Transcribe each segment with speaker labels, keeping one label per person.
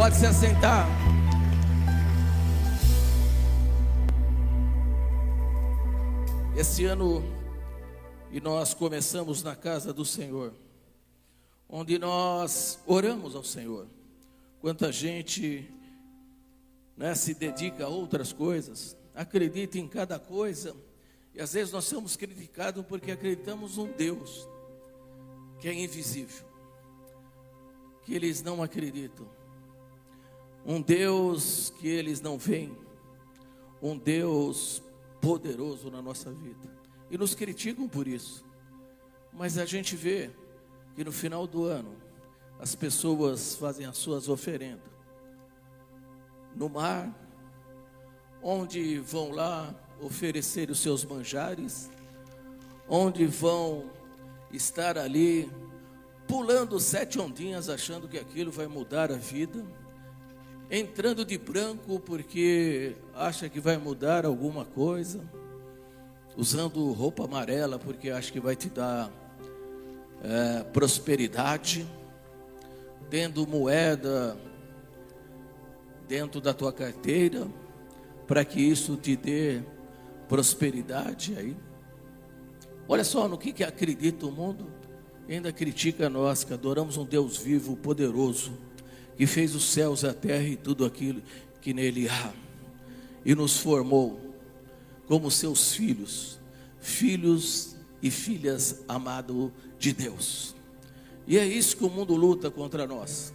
Speaker 1: Pode se assentar. Esse ano, e nós começamos na casa do Senhor, onde nós oramos ao Senhor. Quanta gente né, se dedica a outras coisas, acredita em cada coisa, e às vezes nós somos criticados porque acreditamos um Deus que é invisível, que eles não acreditam, um Deus que eles não veem, um Deus poderoso na nossa vida, e nos criticam por isso, mas a gente vê que no final do ano as pessoas fazem as suas oferendas. No mar, onde vão lá oferecer os seus manjares, onde vão estar ali pulando sete ondinhas, achando que aquilo vai mudar a vida, entrando de branco porque acha que vai mudar alguma coisa, usando roupa amarela porque acha que vai te dar é, prosperidade, tendo moeda dentro da tua carteira, para que isso te dê prosperidade aí. Olha só no que, que acredita o mundo. Ainda critica nós que adoramos um Deus vivo, poderoso, que fez os céus, a terra e tudo aquilo que nele há, e nos formou como seus filhos, filhos e filhas amados de Deus. E é isso que o mundo luta contra nós.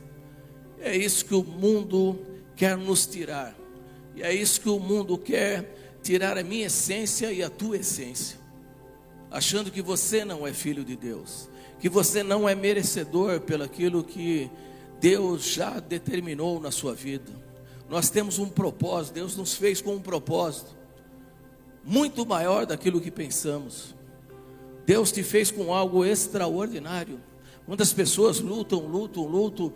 Speaker 1: É isso que o mundo quer nos tirar. E é isso que o mundo quer tirar a minha essência e a tua essência achando que você não é filho de Deus, que você não é merecedor pelo aquilo que Deus já determinou na sua vida. Nós temos um propósito, Deus nos fez com um propósito muito maior daquilo que pensamos. Deus te fez com algo extraordinário. Muitas pessoas lutam, lutam, lutam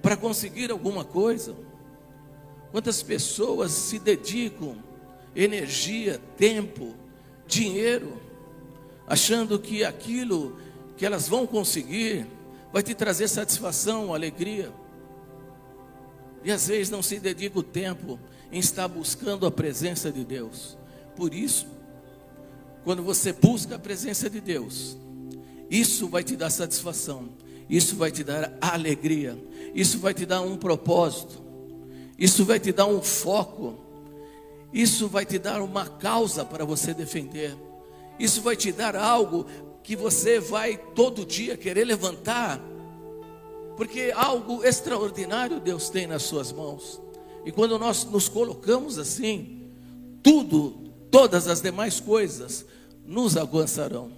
Speaker 1: para conseguir alguma coisa. Quantas pessoas se dedicam energia, tempo, dinheiro achando que aquilo que elas vão conseguir vai te trazer satisfação, alegria. E às vezes não se dedica o tempo em estar buscando a presença de Deus. Por isso, quando você busca a presença de Deus, isso vai te dar satisfação, isso vai te dar alegria, isso vai te dar um propósito, isso vai te dar um foco, isso vai te dar uma causa para você defender. Isso vai te dar algo que você vai todo dia querer levantar, porque algo extraordinário Deus tem nas suas mãos. E quando nós nos colocamos assim, tudo, todas as demais coisas nos alcançarão.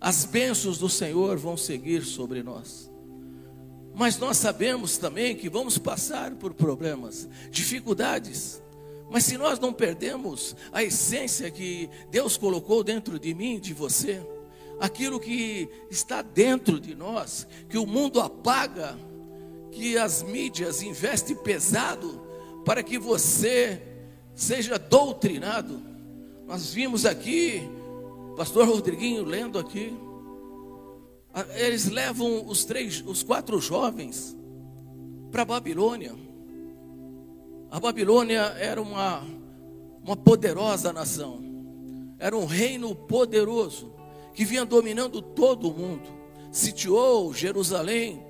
Speaker 1: As bênçãos do Senhor vão seguir sobre nós. Mas nós sabemos também que vamos passar por problemas, dificuldades. Mas se nós não perdemos a essência que Deus colocou dentro de mim, de você, aquilo que está dentro de nós, que o mundo apaga, que as mídias investem pesado para que você seja doutrinado. Nós vimos aqui, pastor Rodriguinho lendo aqui, eles levam os três, os quatro jovens para Babilônia. A Babilônia era uma, uma poderosa nação, era um reino poderoso que vinha dominando todo o mundo, sitiou Jerusalém,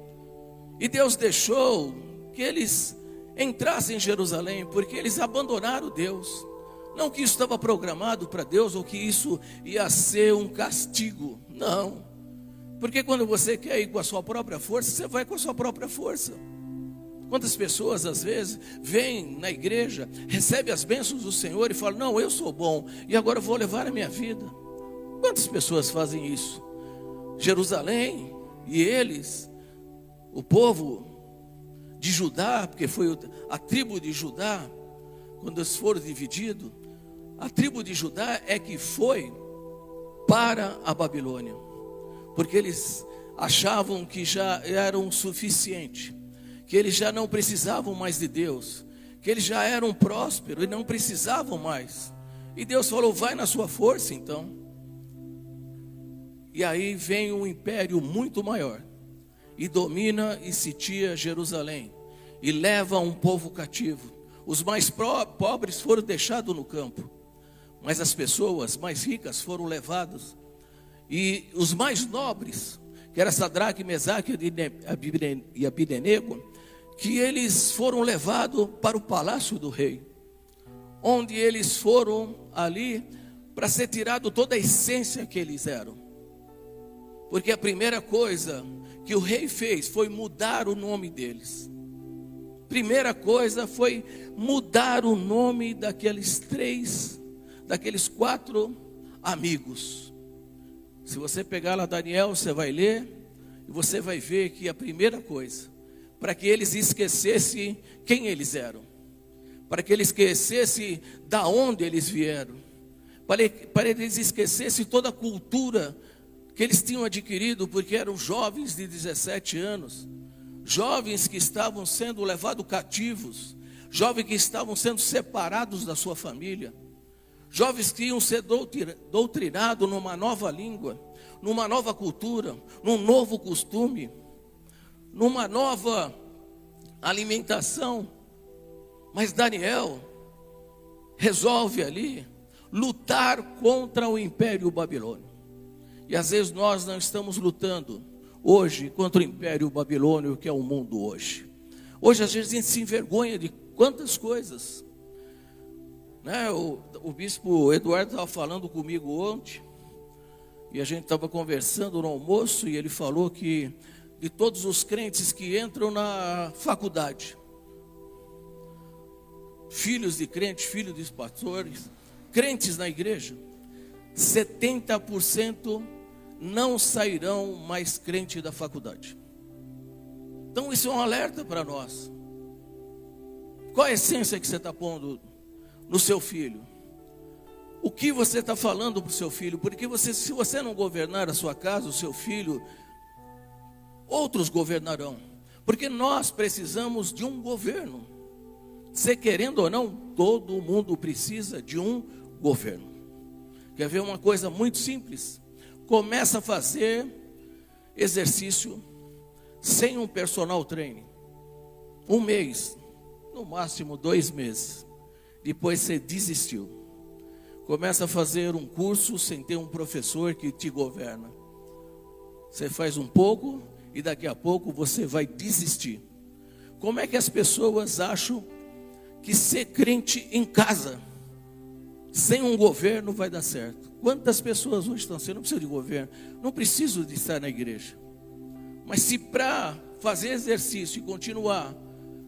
Speaker 1: e Deus deixou que eles entrassem em Jerusalém, porque eles abandonaram Deus. Não que isso estava programado para Deus ou que isso ia ser um castigo, não. Porque quando você quer ir com a sua própria força, você vai com a sua própria força. Quantas pessoas às vezes vêm na igreja, recebem as bênçãos do Senhor e falam: Não, eu sou bom e agora eu vou levar a minha vida. Quantas pessoas fazem isso? Jerusalém e eles, o povo de Judá, porque foi a tribo de Judá, quando eles foram divididos, a tribo de Judá é que foi para a Babilônia, porque eles achavam que já eram suficiente que eles já não precisavam mais de Deus, que eles já eram prósperos e não precisavam mais. E Deus falou: vai na sua força então. E aí vem um império muito maior e domina e sitia Jerusalém. e leva um povo cativo. Os mais pobres foram deixados no campo, mas as pessoas mais ricas foram levadas. E os mais nobres, que era Sadraque, Mesaque e Abidenego, que eles foram levados para o palácio do rei, onde eles foram ali para ser tirado toda a essência que eles eram. Porque a primeira coisa que o rei fez foi mudar o nome deles. Primeira coisa foi mudar o nome daqueles três, daqueles quatro amigos. Se você pegar lá Daniel, você vai ler e você vai ver que a primeira coisa, para que eles esquecessem quem eles eram, para que eles esquecessem da onde eles vieram, para, para eles esquecessem toda a cultura que eles tinham adquirido, porque eram jovens de 17 anos, jovens que estavam sendo levados cativos, jovens que estavam sendo separados da sua família, jovens que iam ser doutrinados numa nova língua, numa nova cultura, num novo costume, numa nova alimentação. Mas Daniel resolve ali lutar contra o império babilônio. E às vezes nós não estamos lutando hoje contra o império babilônio que é o mundo hoje. Hoje às vezes a gente se envergonha de quantas coisas. Né? O, o bispo Eduardo estava falando comigo ontem, e a gente estava conversando no almoço, e ele falou que de todos os crentes que entram na faculdade, filhos de crentes, filhos de pastores, crentes na igreja, 70% não sairão mais crente da faculdade. Então isso é um alerta para nós. Qual a essência que você está pondo no seu filho? O que você está falando para o seu filho? Porque você, se você não governar a sua casa, o seu filho, outros governarão. Porque nós precisamos de um governo. Se querendo ou não, todo mundo precisa de um governo. Quer ver uma coisa muito simples? Começa a fazer exercício sem um personal training. Um mês, no máximo dois meses. Depois você desistiu. Começa a fazer um curso sem ter um professor que te governa. Você faz um pouco e daqui a pouco você vai desistir. Como é que as pessoas acham que ser crente em casa, sem um governo, vai dar certo? Quantas pessoas hoje estão sendo, não precisa de governo, não preciso de estar na igreja. Mas se para fazer exercício e continuar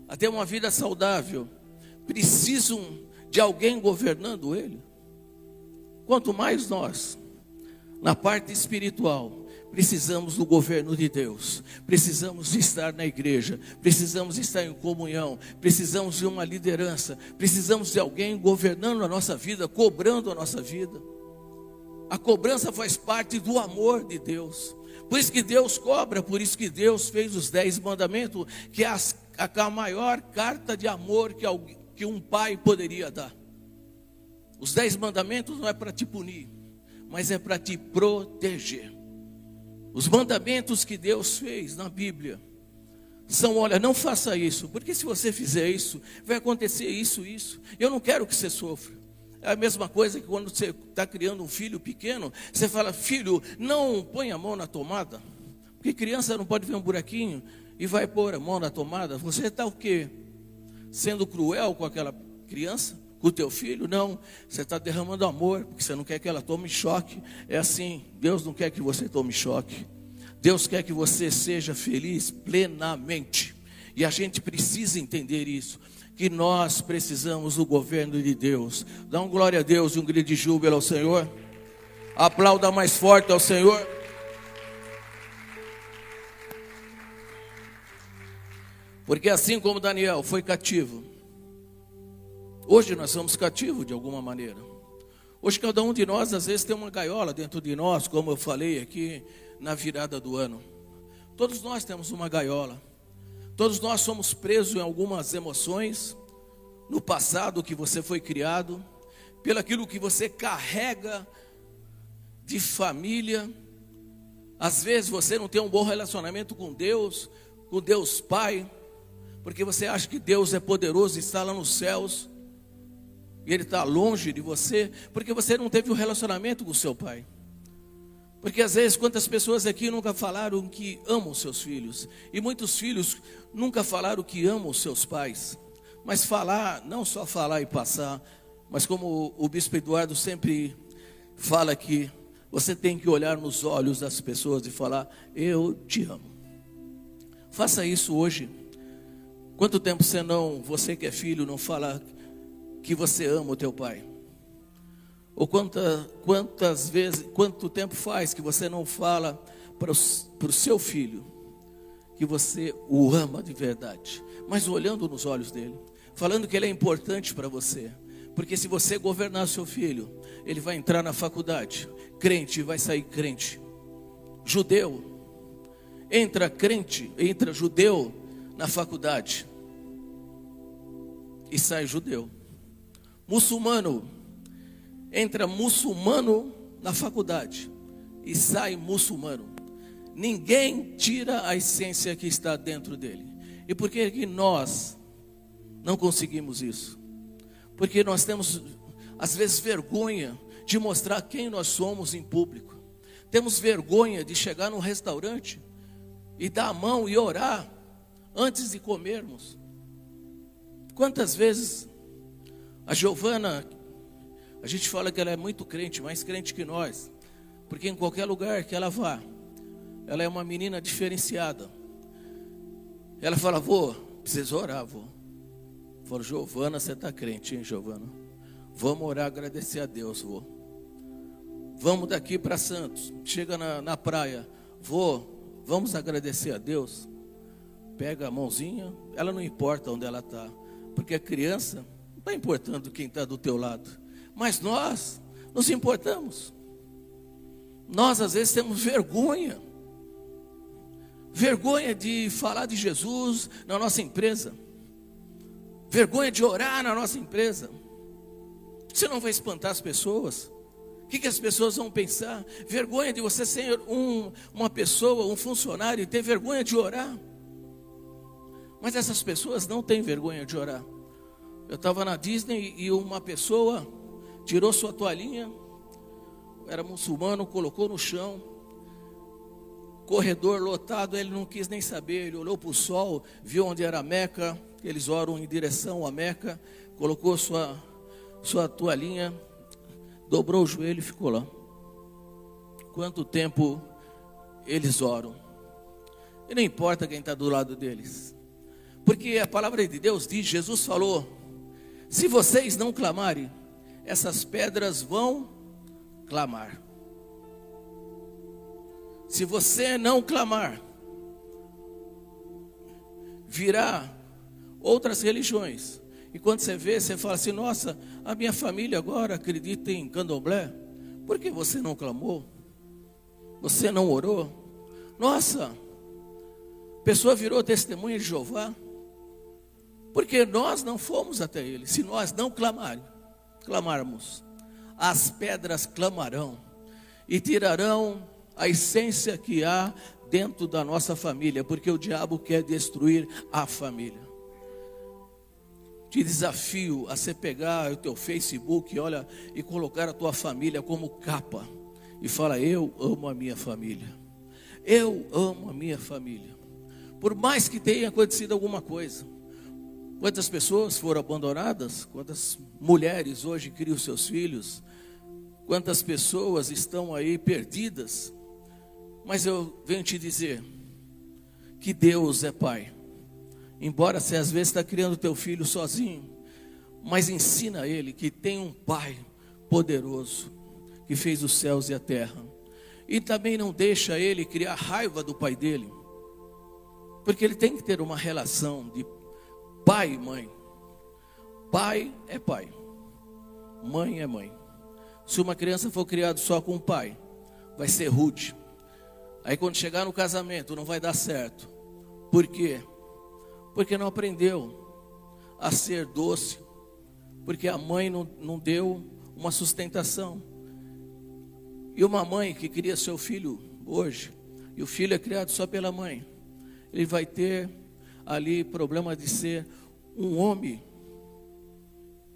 Speaker 1: a ter uma vida saudável, precisam de alguém governando ele, quanto mais nós, na parte espiritual, precisamos do governo de Deus, precisamos estar na igreja, precisamos estar em comunhão, precisamos de uma liderança, precisamos de alguém governando a nossa vida, cobrando a nossa vida. A cobrança faz parte do amor de Deus. Por isso que Deus cobra, por isso que Deus fez os dez mandamentos, que é a, a maior carta de amor que, alguém, que um pai poderia dar. Os dez mandamentos não é para te punir, mas é para te proteger. Os mandamentos que Deus fez na Bíblia são: olha, não faça isso, porque se você fizer isso, vai acontecer isso, isso. Eu não quero que você sofra. É a mesma coisa que quando você está criando um filho pequeno, você fala, filho, não põe a mão na tomada, porque criança não pode ver um buraquinho e vai pôr a mão na tomada. Você está o quê? Sendo cruel com aquela criança, com o teu filho? Não, você está derramando amor, porque você não quer que ela tome choque. É assim, Deus não quer que você tome choque. Deus quer que você seja feliz plenamente. E a gente precisa entender isso que nós precisamos do governo de Deus. Dá um glória a Deus e um grito de júbilo ao Senhor. Aplauda mais forte ao Senhor. Porque assim como Daniel foi cativo, hoje nós somos cativos de alguma maneira. Hoje cada um de nós às vezes tem uma gaiola dentro de nós, como eu falei aqui na virada do ano. Todos nós temos uma gaiola. Todos nós somos presos em algumas emoções, no passado que você foi criado, pelo aquilo que você carrega de família. Às vezes você não tem um bom relacionamento com Deus, com Deus Pai. porque você acha que Deus é poderoso e está lá nos céus, e Ele está longe de você, porque você não teve um relacionamento com seu pai. Porque às vezes, quantas pessoas aqui nunca falaram que amam seus filhos, e muitos filhos nunca falaram que amam seus pais. Mas falar, não só falar e passar, mas como o bispo Eduardo sempre fala aqui, você tem que olhar nos olhos das pessoas e falar: Eu te amo. Faça isso hoje. Quanto tempo você não, você que é filho, não fala que você ama o teu pai? Ou quanta, quantas vezes, quanto tempo faz que você não fala o, para o seu filho que você o ama de verdade, mas olhando nos olhos dele, falando que ele é importante para você, porque se você governar seu filho, ele vai entrar na faculdade, crente vai sair crente, judeu, entra crente, entra judeu na faculdade e sai judeu, muçulmano entra muçulmano na faculdade e sai muçulmano. Ninguém tira a essência que está dentro dele. E por que, que nós não conseguimos isso? Porque nós temos, às vezes, vergonha de mostrar quem nós somos em público. Temos vergonha de chegar num restaurante e dar a mão e orar antes de comermos. Quantas vezes a Giovana, a gente fala que ela é muito crente, mais crente que nós, porque em qualquer lugar que ela vá, ela é uma menina diferenciada. Ela fala, vô, preciso orar, vô. Falo, Giovana, você está crente, hein, Giovana? Vamos orar, agradecer a Deus, vô. Vamos daqui para Santos, chega na, na praia, vô, vamos agradecer a Deus. Pega a mãozinha, ela não importa onde ela está, porque a criança não está importando quem está do teu lado. Mas nós nos importamos. Nós às vezes temos vergonha. Vergonha de falar de Jesus na nossa empresa. Vergonha de orar na nossa empresa. Você não vai espantar as pessoas. O que, que as pessoas vão pensar? Vergonha de você ser um, uma pessoa, um funcionário e ter vergonha de orar. Mas essas pessoas não têm vergonha de orar. Eu estava na Disney e uma pessoa tirou sua toalhinha, era muçulmano, colocou no chão, corredor lotado, ele não quis nem saber, ele olhou para o sol, viu onde era a Meca, eles oram em direção à Meca, colocou sua, sua toalhinha, dobrou o joelho e ficou lá. Quanto tempo eles oram? E não importa quem está do lado deles, porque a palavra de Deus diz: Jesus falou, se vocês não clamarem, essas pedras vão clamar. Se você não clamar, virá outras religiões. E quando você vê, você fala assim: nossa, a minha família agora acredita em candomblé. Por que você não clamou? Você não orou? Nossa, pessoa virou testemunha de Jeová. Porque nós não fomos até ele, se nós não clamarmos clamarmos, as pedras clamarão e tirarão a essência que há dentro da nossa família, porque o diabo quer destruir a família. Te desafio a você pegar o teu Facebook, olha, e colocar a tua família como capa e fala: Eu amo a minha família. Eu amo a minha família. Por mais que tenha acontecido alguma coisa, Quantas pessoas foram abandonadas? Quantas mulheres hoje criam seus filhos? Quantas pessoas estão aí perdidas? Mas eu venho te dizer que Deus é Pai. Embora você às vezes está criando teu filho sozinho, mas ensina ele que tem um Pai poderoso que fez os céus e a terra. E também não deixa ele criar raiva do pai dele, porque ele tem que ter uma relação de Pai e mãe. Pai é pai. Mãe é mãe. Se uma criança for criada só com o pai, vai ser rude. Aí quando chegar no casamento não vai dar certo. Por quê? Porque não aprendeu a ser doce. Porque a mãe não, não deu uma sustentação. E uma mãe que cria seu filho hoje, e o filho é criado só pela mãe, ele vai ter ali problema de ser um homem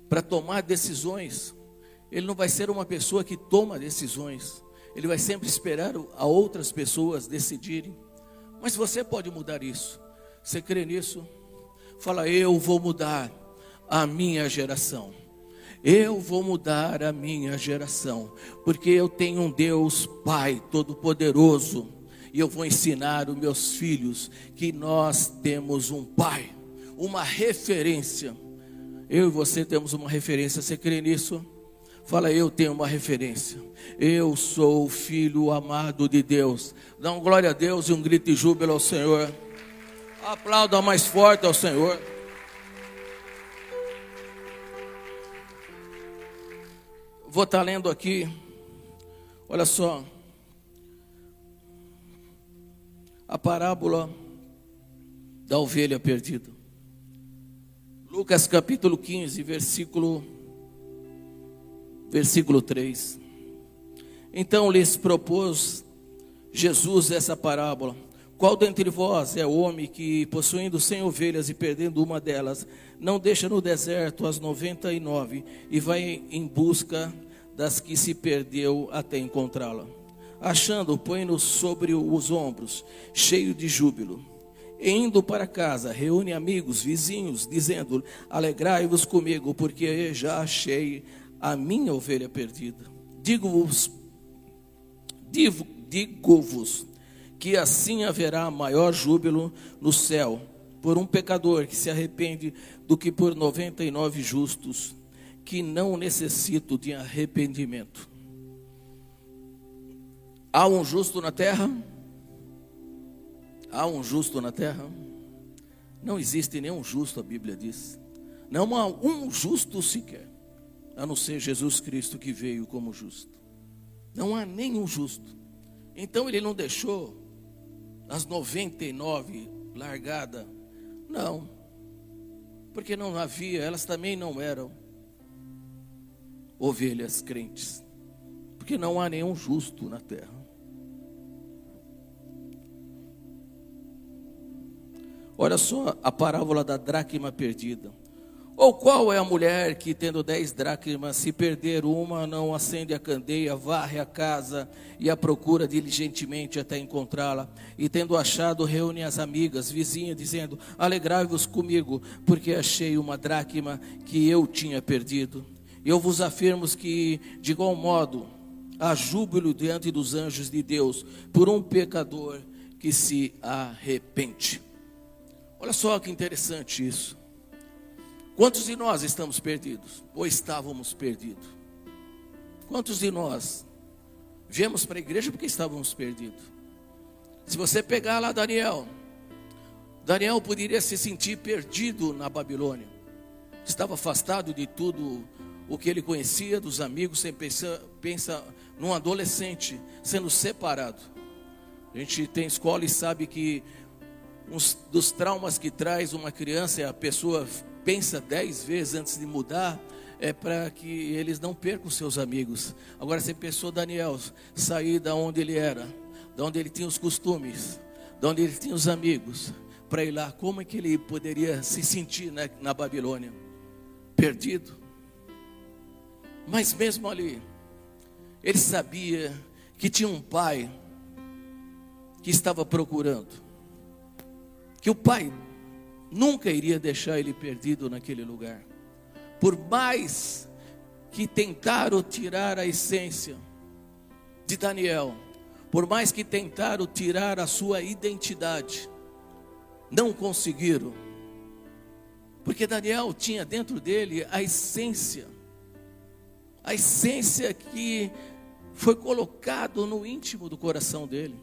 Speaker 1: para tomar decisões. Ele não vai ser uma pessoa que toma decisões. Ele vai sempre esperar a outras pessoas decidirem. Mas você pode mudar isso. Você crê nisso? Fala, eu vou mudar a minha geração. Eu vou mudar a minha geração, porque eu tenho um Deus Pai Todo-Poderoso, e eu vou ensinar os meus filhos que nós temos um Pai, uma referência. Eu e você temos uma referência, você crê nisso? Fala, eu tenho uma referência. Eu sou o filho amado de Deus. Dá um glória a Deus e um grito de júbilo ao Senhor. Aplauda mais forte ao Senhor. Vou estar lendo aqui, olha só, a parábola da ovelha perdida. Lucas capítulo 15, versículo, versículo 3. Então lhes propôs Jesus essa parábola. Qual dentre vós é o homem que, possuindo cem ovelhas e perdendo uma delas, não deixa no deserto as noventa e nove e vai em busca das que se perdeu até encontrá-la. Achando, põe-no sobre os ombros, cheio de júbilo. E indo para casa, reúne amigos, vizinhos, dizendo: Alegrai-vos comigo, porque já achei a minha ovelha perdida. Digo-vos, digo-vos, que assim haverá maior júbilo no céu por um pecador que se arrepende do que por noventa e nove justos que não necessito de arrependimento. Há um justo na terra? Há um justo na terra? Não existe nenhum justo, a Bíblia diz. Não há um justo sequer, a não ser Jesus Cristo que veio como justo. Não há nenhum justo. Então ele não deixou as 99 largada. Não. Porque não havia, elas também não eram ovelhas crentes, porque não há nenhum justo na terra. Olha só a parábola da dracma perdida. Ou qual é a mulher que, tendo dez dracmas, se perder uma, não acende a candeia, varre a casa e a procura diligentemente até encontrá-la? E tendo achado, reúne as amigas, vizinhas, dizendo: Alegrai-vos comigo, porque achei uma dracma que eu tinha perdido. Eu vos afirmo que, de igual modo, há júbilo diante dos anjos de Deus por um pecador que se arrepende. Olha só que interessante isso. Quantos de nós estamos perdidos? Ou estávamos perdidos? Quantos de nós viemos para a igreja porque estávamos perdidos? Se você pegar lá Daniel, Daniel poderia se sentir perdido na Babilônia. Estava afastado de tudo o que ele conhecia dos amigos, você pensa, pensa num adolescente sendo separado. A gente tem escola e sabe que um dos traumas que traz uma criança, é a pessoa pensa dez vezes antes de mudar, é para que eles não percam seus amigos. Agora você pensou Daniel sair da onde ele era, da onde ele tinha os costumes, da onde ele tinha os amigos, para ir lá, como é que ele poderia se sentir né, na Babilônia? Perdido. Mas mesmo ali, ele sabia que tinha um pai que estava procurando. Que o pai nunca iria deixar ele perdido naquele lugar. Por mais que tentaram tirar a essência de Daniel, por mais que tentaram tirar a sua identidade, não conseguiram. Porque Daniel tinha dentro dele a essência a essência que foi colocado no íntimo do coração dele.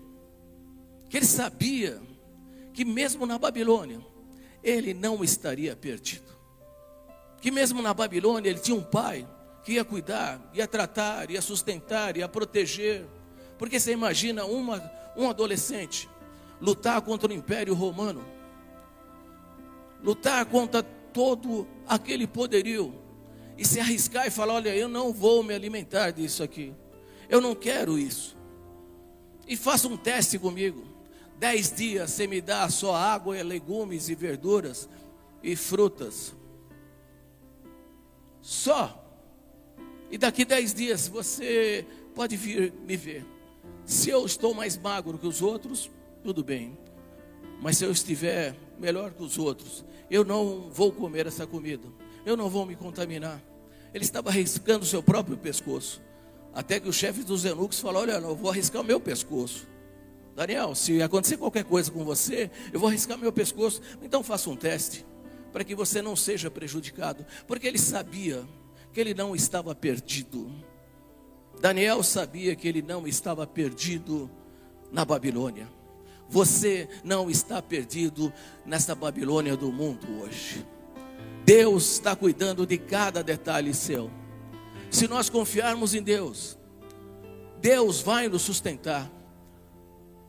Speaker 1: Que ele sabia que mesmo na Babilônia ele não estaria perdido. Que mesmo na Babilônia ele tinha um pai que ia cuidar, ia tratar, ia sustentar, ia proteger. Porque você imagina uma, um adolescente lutar contra o Império Romano, lutar contra todo aquele poderio, e se arriscar e falar: olha, eu não vou me alimentar disso aqui, eu não quero isso. E faça um teste comigo. Dez dias você me dá só água, legumes e verduras e frutas. Só. E daqui dez dias você pode vir me ver. Se eu estou mais magro que os outros, tudo bem. Mas se eu estiver melhor que os outros, eu não vou comer essa comida. Eu não vou me contaminar. Ele estava arriscando o seu próprio pescoço. Até que o chefe dos eunucos falou: Olha, eu vou arriscar o meu pescoço. Daniel, se acontecer qualquer coisa com você, eu vou arriscar meu pescoço. Então faça um teste, para que você não seja prejudicado. Porque ele sabia que ele não estava perdido. Daniel sabia que ele não estava perdido na Babilônia. Você não está perdido nessa Babilônia do mundo hoje. Deus está cuidando de cada detalhe seu. Se nós confiarmos em Deus, Deus vai nos sustentar.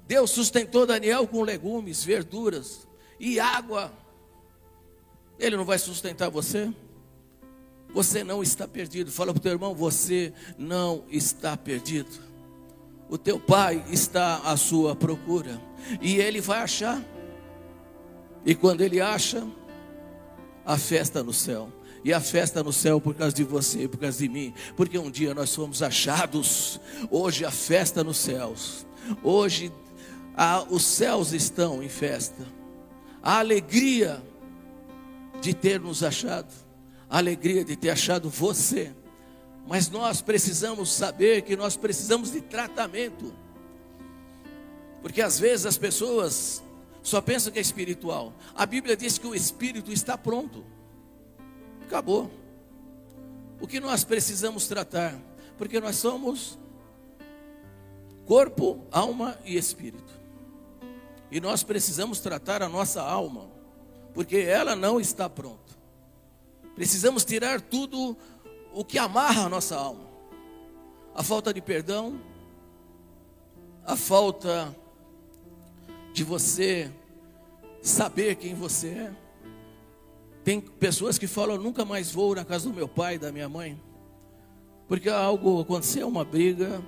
Speaker 1: Deus sustentou Daniel com legumes, verduras e água. Ele não vai sustentar você? Você não está perdido. Fala para o teu irmão: você não está perdido. O teu pai está à sua procura. E ele vai achar. E quando ele acha, a festa no céu. E a festa no céu por causa de você, por causa de mim. Porque um dia nós fomos achados. Hoje a festa nos céus. Hoje a, os céus estão em festa. A alegria de ter nos achado a alegria de ter achado você. Mas nós precisamos saber que nós precisamos de tratamento. Porque às vezes as pessoas só pensam que é espiritual. A Bíblia diz que o espírito está pronto. Acabou. O que nós precisamos tratar? Porque nós somos corpo, alma e espírito. E nós precisamos tratar a nossa alma, porque ela não está pronta. Precisamos tirar tudo o que amarra a nossa alma. A falta de perdão, a falta de você saber quem você é. Tem pessoas que falam: nunca mais vou na casa do meu pai, da minha mãe, porque algo aconteceu, uma briga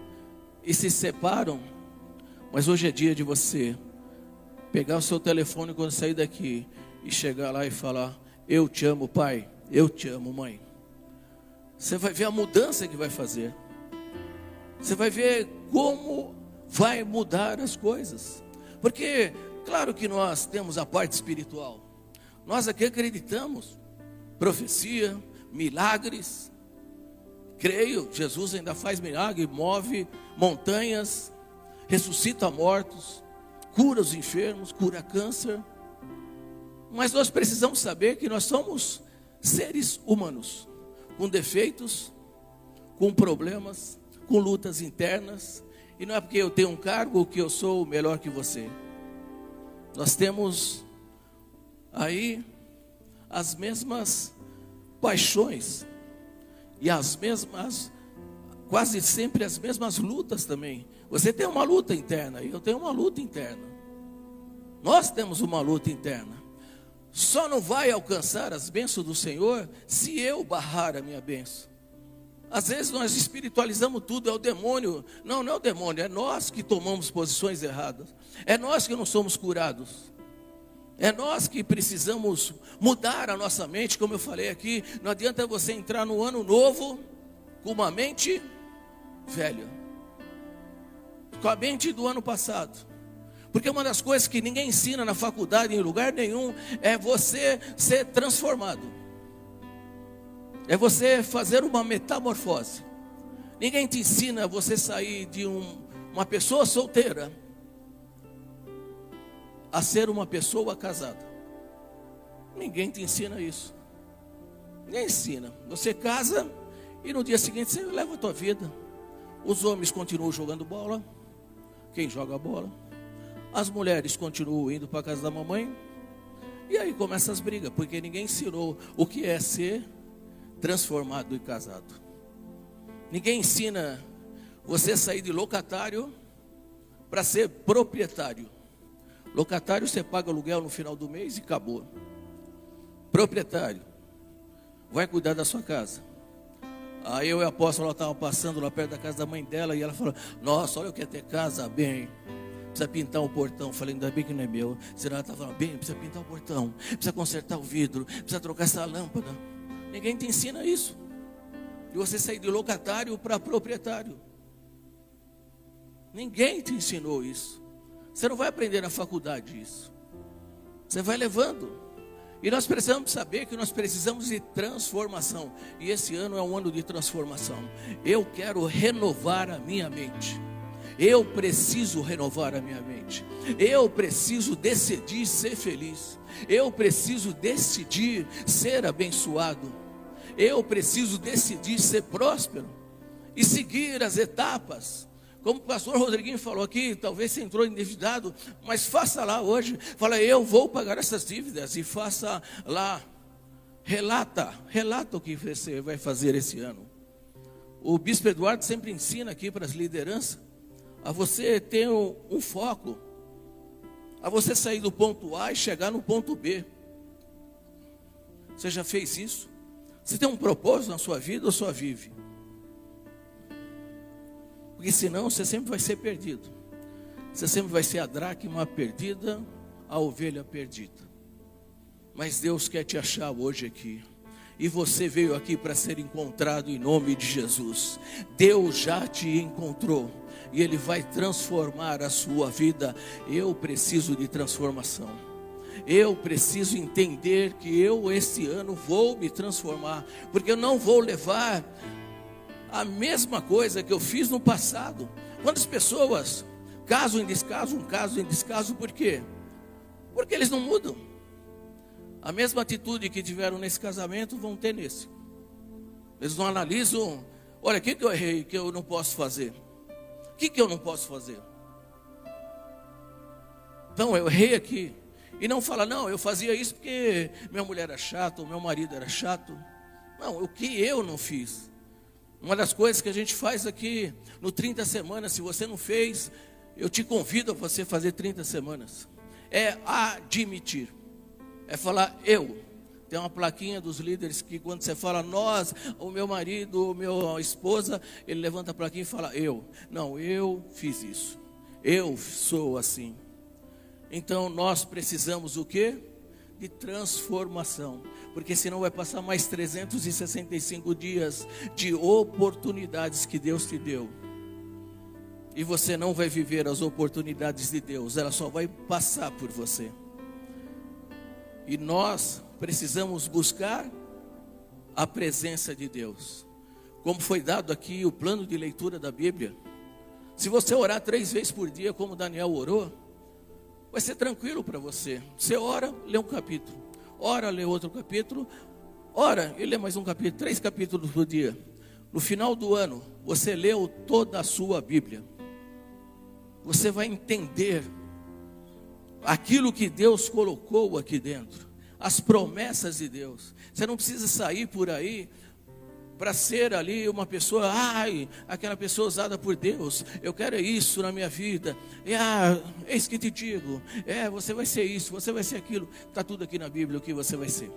Speaker 1: e se separam. Mas hoje é dia de você pegar o seu telefone quando sair daqui e chegar lá e falar: Eu te amo, pai. Eu te amo, mãe. Você vai ver a mudança que vai fazer. Você vai ver como vai mudar as coisas. Porque, claro que nós temos a parte espiritual. Nós aqui acreditamos. Profecia, milagres. Creio, Jesus ainda faz milagre, move montanhas, ressuscita mortos, cura os enfermos, cura câncer. Mas nós precisamos saber que nós somos seres humanos, com defeitos, com problemas, com lutas internas, e não é porque eu tenho um cargo que eu sou melhor que você. Nós temos aí as mesmas paixões e as mesmas, quase sempre as mesmas lutas também. Você tem uma luta interna e eu tenho uma luta interna. Nós temos uma luta interna só não vai alcançar as bênçãos do Senhor se eu barrar a minha bênção. Às vezes nós espiritualizamos tudo, é o demônio. Não, não é o demônio, é nós que tomamos posições erradas. É nós que não somos curados. É nós que precisamos mudar a nossa mente, como eu falei aqui. Não adianta você entrar no ano novo com uma mente velha, com a mente do ano passado. Porque uma das coisas que ninguém ensina na faculdade, em lugar nenhum, é você ser transformado. É você fazer uma metamorfose. Ninguém te ensina você sair de um, uma pessoa solteira a ser uma pessoa casada. Ninguém te ensina isso. Ninguém ensina. Você casa e no dia seguinte você leva a tua vida. Os homens continuam jogando bola. Quem joga bola? As mulheres continuam indo para casa da mamãe. E aí começam as brigas, porque ninguém ensinou o que é ser transformado e casado. Ninguém ensina você sair de locatário para ser proprietário. Locatário você paga aluguel no final do mês e acabou. Proprietário vai cuidar da sua casa. Aí eu e a apóstola estavam passando lá perto da casa da mãe dela e ela falou: Nossa, olha o que é ter casa bem precisa pintar o portão. Falei, ainda bem que não é meu. Será que estava bem? Precisa pintar o portão, precisa consertar o vidro, precisa trocar essa lâmpada. Ninguém te ensina isso. E você sair de locatário para proprietário. Ninguém te ensinou isso. Você não vai aprender na faculdade isso. Você vai levando. E nós precisamos saber que nós precisamos de transformação. E esse ano é um ano de transformação. Eu quero renovar a minha mente. Eu preciso renovar a minha mente. Eu preciso decidir ser feliz. Eu preciso decidir ser abençoado. Eu preciso decidir ser próspero e seguir as etapas como o pastor Rodriguinho falou aqui, talvez você entrou endividado, mas faça lá hoje. Fala, eu vou pagar essas dívidas e faça lá. Relata, relata o que você vai fazer esse ano. O bispo Eduardo sempre ensina aqui para as lideranças a você ter um, um foco, a você sair do ponto A e chegar no ponto B. Você já fez isso? Você tem um propósito na sua vida ou só vive? Porque senão você sempre vai ser perdido. Você sempre vai ser a dracma perdida, a ovelha perdida. Mas Deus quer te achar hoje aqui. E você veio aqui para ser encontrado em nome de Jesus. Deus já te encontrou. E Ele vai transformar a sua vida. Eu preciso de transformação. Eu preciso entender que eu, este ano, vou me transformar. Porque eu não vou levar a mesma coisa que eu fiz no passado. Quantas pessoas, caso em descaso, um caso em descaso, por quê? Porque eles não mudam. A mesma atitude que tiveram nesse casamento vão ter nesse. Eles não analisam, olha, o que, que eu errei que eu não posso fazer? O que, que eu não posso fazer? Então, eu errei aqui. E não fala, não, eu fazia isso porque minha mulher era chata, ou meu marido era chato. Não, o que eu não fiz? Uma das coisas que a gente faz aqui no 30 semanas, se você não fez, eu te convido a você fazer 30 semanas. É admitir. É falar eu. Tem uma plaquinha dos líderes que quando você fala nós, o meu marido, o meu esposa, ele levanta a plaquinha e fala eu. Não, eu fiz isso. Eu sou assim. Então nós precisamos o quê? De transformação porque senão vai passar mais 365 dias de oportunidades que Deus te deu. E você não vai viver as oportunidades de Deus, ela só vai passar por você. E nós precisamos buscar a presença de Deus. Como foi dado aqui o plano de leitura da Bíblia. Se você orar três vezes por dia, como Daniel orou, vai ser tranquilo para você. Você ora, lê um capítulo ora lê outro capítulo, ora e lê mais um capítulo, três capítulos por dia. No final do ano, você leu toda a sua Bíblia. Você vai entender aquilo que Deus colocou aqui dentro, as promessas de Deus. Você não precisa sair por aí para ser ali uma pessoa, ai, aquela pessoa usada por Deus, eu quero isso na minha vida, e, ah, eis que te digo, é, você vai ser isso, você vai ser aquilo, está tudo aqui na Bíblia o que você vai ser.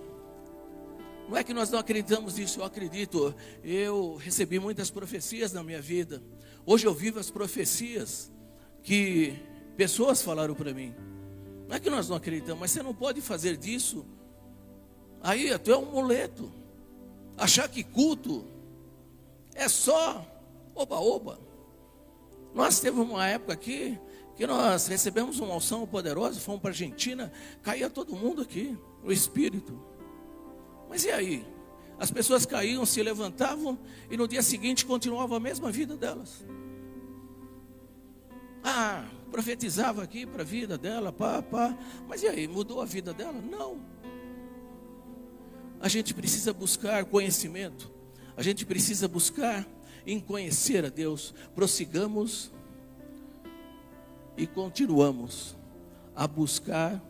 Speaker 1: Não é que nós não acreditamos nisso, eu acredito, eu recebi muitas profecias na minha vida, hoje eu vivo as profecias que pessoas falaram para mim, não é que nós não acreditamos, mas você não pode fazer disso, aí até um moleto, achar que culto é só oba-oba. Nós teve uma época aqui que nós recebemos uma unção poderosa, fomos para a Argentina, caía todo mundo aqui, o Espírito. Mas e aí? As pessoas caíam, se levantavam e no dia seguinte continuava a mesma vida delas. Ah, profetizava aqui para a vida dela, pá, pá. Mas e aí, mudou a vida dela? Não a gente precisa buscar conhecimento, a gente precisa buscar em conhecer a Deus. Prossigamos e continuamos a buscar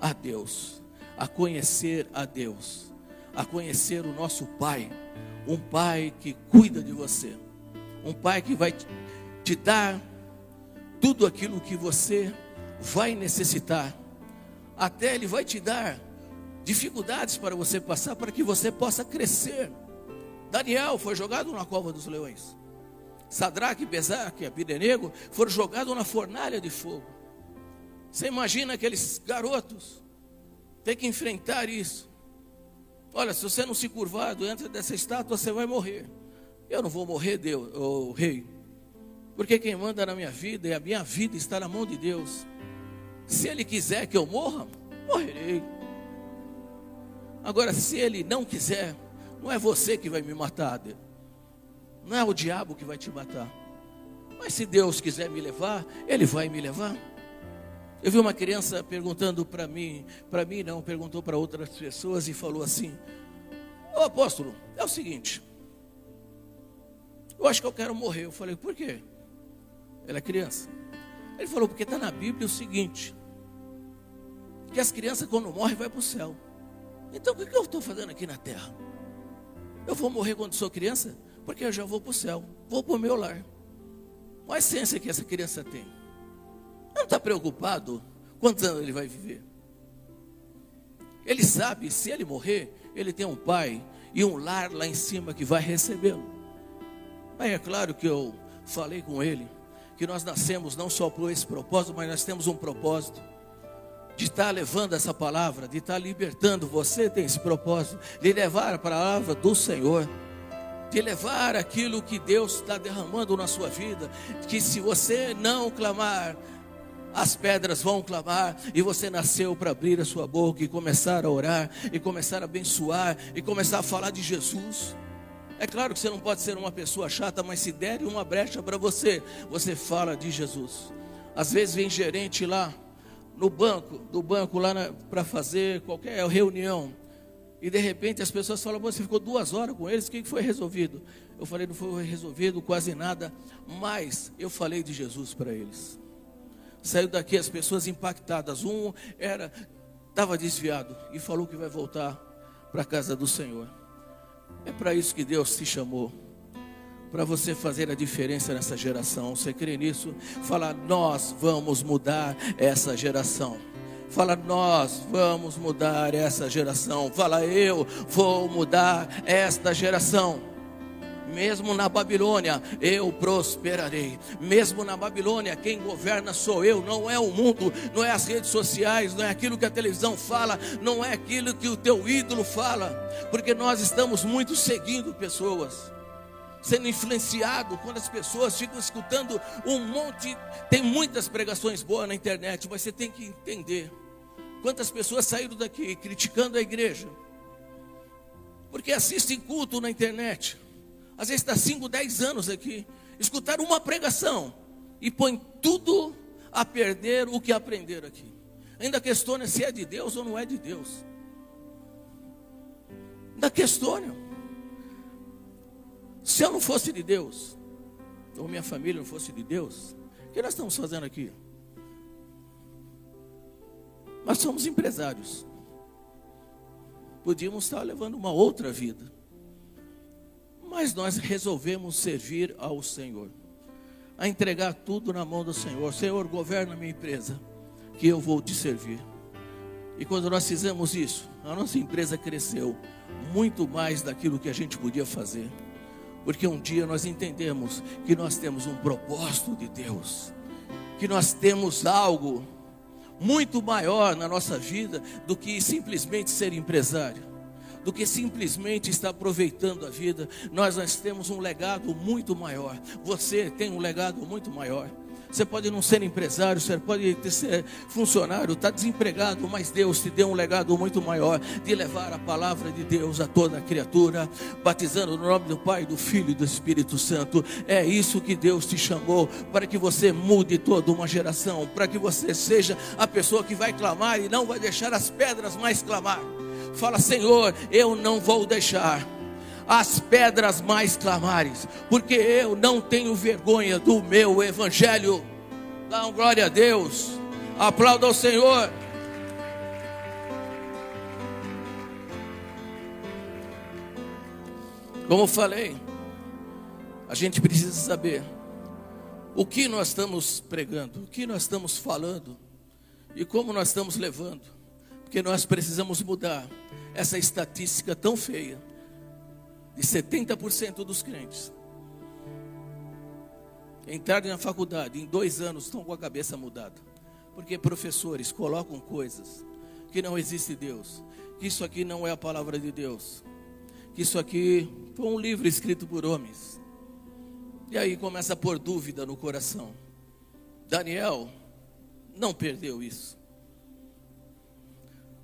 Speaker 1: a Deus, a conhecer a Deus, a conhecer o nosso Pai, um Pai que cuida de você, um Pai que vai te dar tudo aquilo que você vai necessitar, até Ele vai te dar dificuldades para você passar, para que você possa crescer. Daniel foi jogado na cova dos leões. Sadraque, Besaque Abidenego foram jogados na fornalha de fogo. Você imagina aqueles garotos ter que enfrentar isso. Olha, se você não se curvar diante dessa estátua, você vai morrer. Eu não vou morrer, Deus, o rei. Porque quem manda na minha vida e a minha vida está na mão de Deus. Se ele quiser que eu morra, morrerei. Agora, se ele não quiser, não é você que vai me matar. Não é o diabo que vai te matar. Mas se Deus quiser me levar, Ele vai me levar. Eu vi uma criança perguntando para mim, para mim não, perguntou para outras pessoas e falou assim: Ô apóstolo, é o seguinte, eu acho que eu quero morrer. Eu falei, por quê? Ela é criança. Ele falou, porque está na Bíblia o seguinte: que as crianças quando morrem vai para o céu. Então o que eu estou fazendo aqui na terra? Eu vou morrer quando sou criança? Porque eu já vou para o céu, vou para o meu lar. Qual a essência que essa criança tem? Não está preocupado quantos anos ele vai viver. Ele sabe, se ele morrer, ele tem um pai e um lar lá em cima que vai recebê-lo. Aí é claro que eu falei com ele que nós nascemos não só por esse propósito, mas nós temos um propósito de estar levando essa palavra, de estar libertando. Você tem esse propósito de levar a palavra do Senhor de levar aquilo que Deus está derramando na sua vida, que se você não clamar, as pedras vão clamar, e você nasceu para abrir a sua boca e começar a orar, e começar a abençoar, e começar a falar de Jesus. É claro que você não pode ser uma pessoa chata, mas se der uma brecha para você, você fala de Jesus. Às vezes vem gerente lá no banco, do banco lá para fazer qualquer reunião. E de repente as pessoas falam, você ficou duas horas com eles, o que foi resolvido? Eu falei, não foi resolvido quase nada, mas eu falei de Jesus para eles. Saiu daqui as pessoas impactadas. Um era, estava desviado e falou que vai voltar para a casa do Senhor. É para isso que Deus te chamou. Para você fazer a diferença nessa geração. Você crê nisso? Fala, nós vamos mudar essa geração. Fala, nós vamos mudar essa geração. Fala, eu vou mudar esta geração. Mesmo na Babilônia, eu prosperarei. Mesmo na Babilônia, quem governa sou eu, não é o mundo, não é as redes sociais, não é aquilo que a televisão fala, não é aquilo que o teu ídolo fala, porque nós estamos muito seguindo pessoas sendo influenciado quando as pessoas ficam escutando um monte. Tem muitas pregações boas na internet, mas você tem que entender quantas pessoas saíram daqui criticando a igreja, porque assistem culto na internet. Às vezes está 5, 10 anos aqui, escutaram uma pregação e põe tudo a perder o que aprenderam aqui. Ainda questiona se é de Deus ou não é de Deus. Ainda questiona. Se eu não fosse de Deus, ou minha família não fosse de Deus, o que nós estamos fazendo aqui? Nós somos empresários. Podíamos estar levando uma outra vida. Mas nós resolvemos servir ao Senhor. A entregar tudo na mão do Senhor. Senhor, governa a minha empresa, que eu vou te servir. E quando nós fizemos isso, a nossa empresa cresceu muito mais daquilo que a gente podia fazer. Porque um dia nós entendemos que nós temos um propósito de Deus, que nós temos algo muito maior na nossa vida do que simplesmente ser empresário, do que simplesmente estar aproveitando a vida. Nós, nós temos um legado muito maior. Você tem um legado muito maior. Você pode não ser empresário, você pode ser funcionário, está desempregado, mas Deus te deu um legado muito maior de levar a palavra de Deus a toda a criatura, batizando no nome do Pai, do Filho e do Espírito Santo. É isso que Deus te chamou para que você mude toda uma geração, para que você seja a pessoa que vai clamar e não vai deixar as pedras mais clamar. Fala, Senhor, eu não vou deixar as pedras mais clamares, porque eu não tenho vergonha do meu evangelho. Dá uma glória a Deus, aplauda ao Senhor. Como falei, a gente precisa saber o que nós estamos pregando, o que nós estamos falando e como nós estamos levando, porque nós precisamos mudar essa estatística tão feia de 70% dos crentes entrarem na faculdade em dois anos estão com a cabeça mudada. Porque professores colocam coisas que não existe Deus, que isso aqui não é a palavra de Deus, que isso aqui foi um livro escrito por homens. E aí começa a pôr dúvida no coração. Daniel não perdeu isso.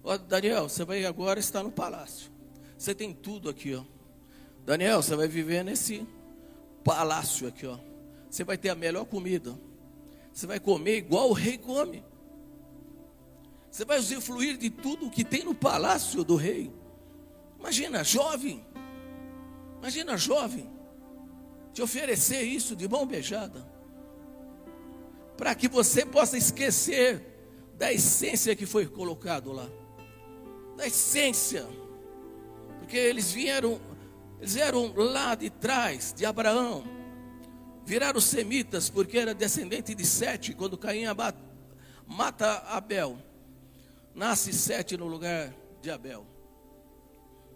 Speaker 1: Ó, Daniel, você vai agora estar no palácio. Você tem tudo aqui, ó. Daniel, você vai viver nesse palácio aqui, ó. Você vai ter a melhor comida. Você vai comer igual o rei come. Você vai usufruir de tudo que tem no palácio do rei. Imagina, jovem. Imagina, jovem. Te oferecer isso de mão beijada. Para que você possa esquecer da essência que foi colocado lá da essência. Porque eles vieram, eles vieram lá de trás de Abraão. Viraram semitas porque era descendente de Sete, quando Caim mata Abel. Nasce Sete no lugar de Abel.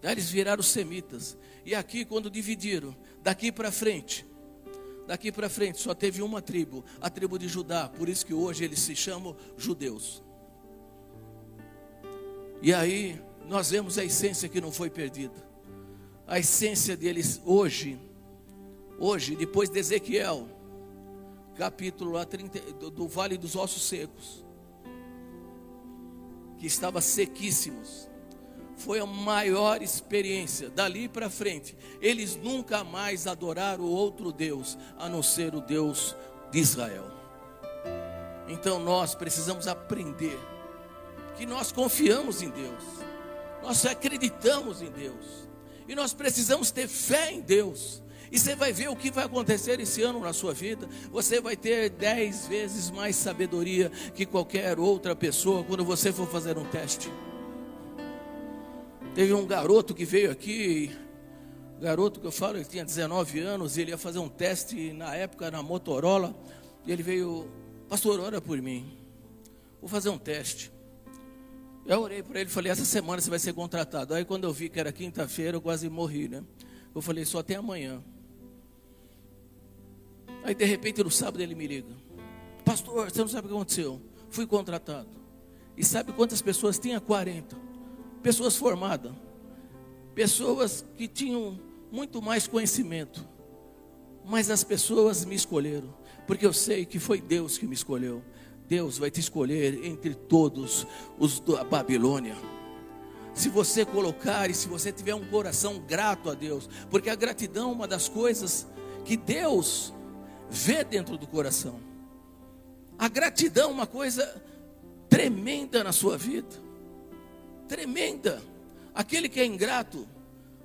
Speaker 1: Daí eles viraram semitas. E aqui, quando dividiram, daqui para frente, daqui para frente só teve uma tribo, a tribo de Judá. Por isso que hoje eles se chamam judeus. E aí nós vemos a essência que não foi perdida. A essência deles hoje, hoje, depois de Ezequiel, capítulo lá 30, do, do Vale dos Ossos Secos, que estava sequíssimos. Foi a maior experiência. Dali para frente, eles nunca mais adoraram outro Deus, a não ser o Deus de Israel. Então nós precisamos aprender que nós confiamos em Deus, nós acreditamos em Deus, e nós precisamos ter fé em Deus. E você vai ver o que vai acontecer esse ano na sua vida. Você vai ter dez vezes mais sabedoria que qualquer outra pessoa quando você for fazer um teste. Teve um garoto que veio aqui, garoto que eu falo, ele tinha 19 anos, ele ia fazer um teste na época na Motorola, e ele veio, pastor, ora por mim. Vou fazer um teste. Eu orei para ele, falei, essa semana você vai ser contratado. Aí quando eu vi que era quinta-feira, eu quase morri, né? Eu falei, só até amanhã. Aí de repente no sábado ele me liga. Pastor, você não sabe o que aconteceu. Fui contratado. E sabe quantas pessoas tinha? 40. Pessoas formadas. Pessoas que tinham muito mais conhecimento. Mas as pessoas me escolheram. Porque eu sei que foi Deus que me escolheu. Deus vai te escolher entre todos os da Babilônia. Se você colocar e se você tiver um coração grato a Deus, porque a gratidão é uma das coisas que Deus vê dentro do coração. A gratidão é uma coisa tremenda na sua vida. Tremenda. Aquele que é ingrato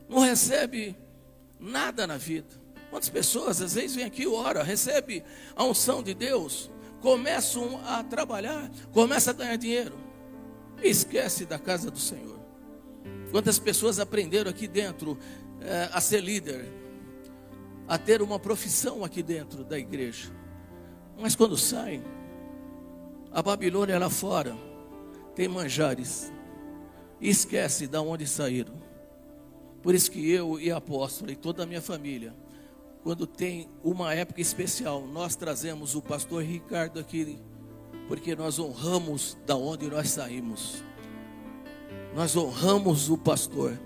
Speaker 1: não recebe nada na vida. Quantas pessoas às vezes vêm aqui e ora, recebe a unção de Deus, começam a trabalhar, começam a ganhar dinheiro, esquece da casa do Senhor. Quantas pessoas aprenderam aqui dentro é, a ser líder, a ter uma profissão aqui dentro da igreja, mas quando saem, a Babilônia lá fora tem manjares, esquece de onde saíram. Por isso que eu e a apóstola e toda a minha família quando tem uma época especial, nós trazemos o pastor Ricardo aqui, porque nós honramos da onde nós saímos. Nós honramos o pastor.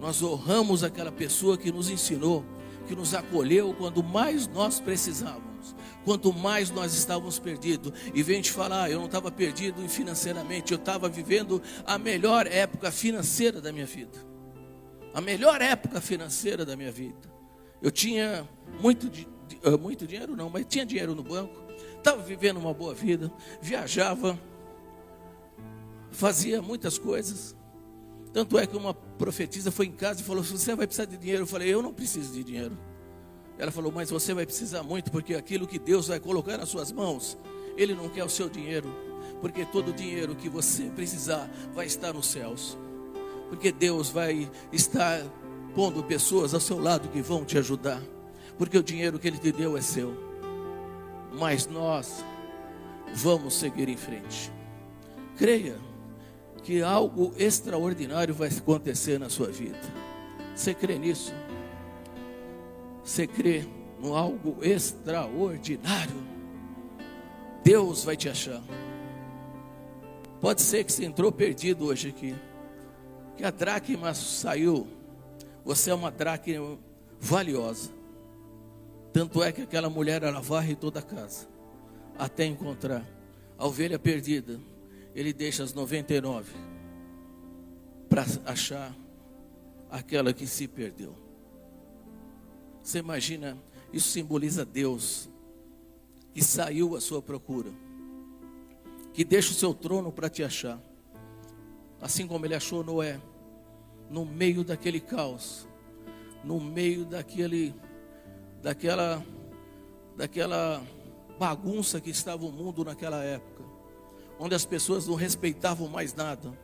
Speaker 1: Nós honramos aquela pessoa que nos ensinou, que nos acolheu quando mais nós precisávamos. Quanto mais nós estávamos perdidos, e vem te falar, eu não estava perdido financeiramente, eu estava vivendo a melhor época financeira da minha vida. A melhor época financeira da minha vida. Eu tinha muito, uh, muito dinheiro, não, mas tinha dinheiro no banco. Estava vivendo uma boa vida. Viajava. Fazia muitas coisas. Tanto é que uma profetisa foi em casa e falou: Você vai precisar de dinheiro? Eu falei: Eu não preciso de dinheiro. Ela falou: Mas você vai precisar muito, porque aquilo que Deus vai colocar nas suas mãos, Ele não quer o seu dinheiro, porque todo o dinheiro que você precisar vai estar nos céus, porque Deus vai estar pondo pessoas ao seu lado que vão te ajudar, porque o dinheiro que Ele te deu é seu. Mas nós vamos seguir em frente. Creia que algo extraordinário vai acontecer na sua vida. Você crê nisso? Você crê no algo extraordinário? Deus vai te achar. Pode ser que você entrou perdido hoje aqui. Que a dracma saiu. Você é uma dracma valiosa. Tanto é que aquela mulher ela varre toda a casa até encontrar a ovelha perdida. Ele deixa as 99 para achar aquela que se perdeu. Você imagina, isso simboliza Deus que saiu à sua procura, que deixa o seu trono para te achar, assim como ele achou Noé, no meio daquele caos, no meio daquele, daquela, daquela bagunça que estava o mundo naquela época, onde as pessoas não respeitavam mais nada.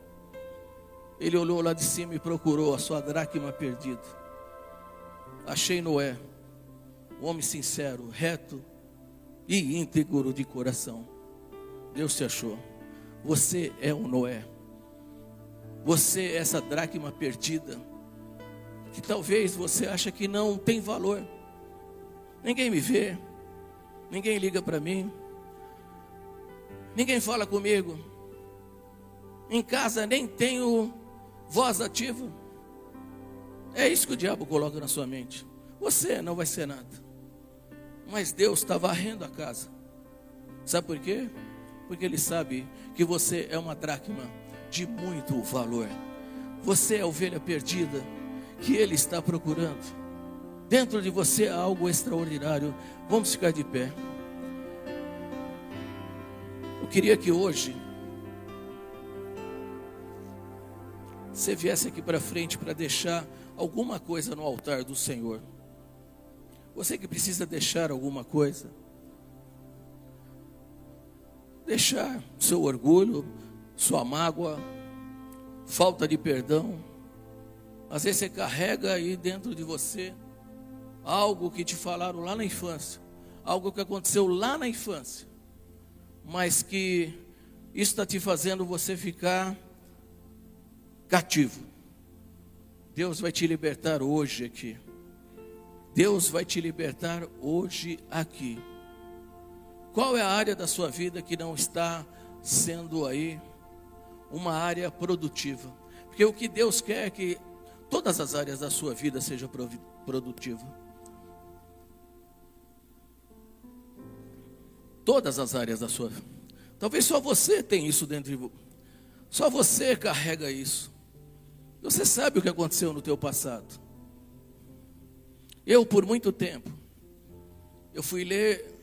Speaker 1: Ele olhou lá de cima e procurou a sua dracma perdida. Achei Noé, um homem sincero, reto, e íntegro de coração. Deus te achou. Você é o Noé. Você é essa dracma perdida. Que talvez você acha que não tem valor. Ninguém me vê. Ninguém liga para mim. Ninguém fala comigo. Em casa nem tenho voz ativa. É isso que o diabo coloca na sua mente. Você não vai ser nada. Mas Deus está varrendo a casa. Sabe por quê? Porque Ele sabe que você é uma dracma de muito valor. Você é a ovelha perdida que Ele está procurando. Dentro de você há algo extraordinário. Vamos ficar de pé. Eu queria que hoje você viesse aqui para frente para deixar alguma coisa no altar do Senhor. Você que precisa deixar alguma coisa, deixar seu orgulho, sua mágoa, falta de perdão. Às vezes você carrega aí dentro de você algo que te falaram lá na infância, algo que aconteceu lá na infância, mas que está te fazendo você ficar cativo. Deus vai te libertar hoje aqui. Deus vai te libertar hoje aqui. Qual é a área da sua vida que não está sendo aí uma área produtiva? Porque o que Deus quer é que todas as áreas da sua vida sejam produtivas. Todas as áreas da sua vida. Talvez só você tem isso dentro de você. Só você carrega isso. Você sabe o que aconteceu no teu passado. Eu, por muito tempo, eu fui ler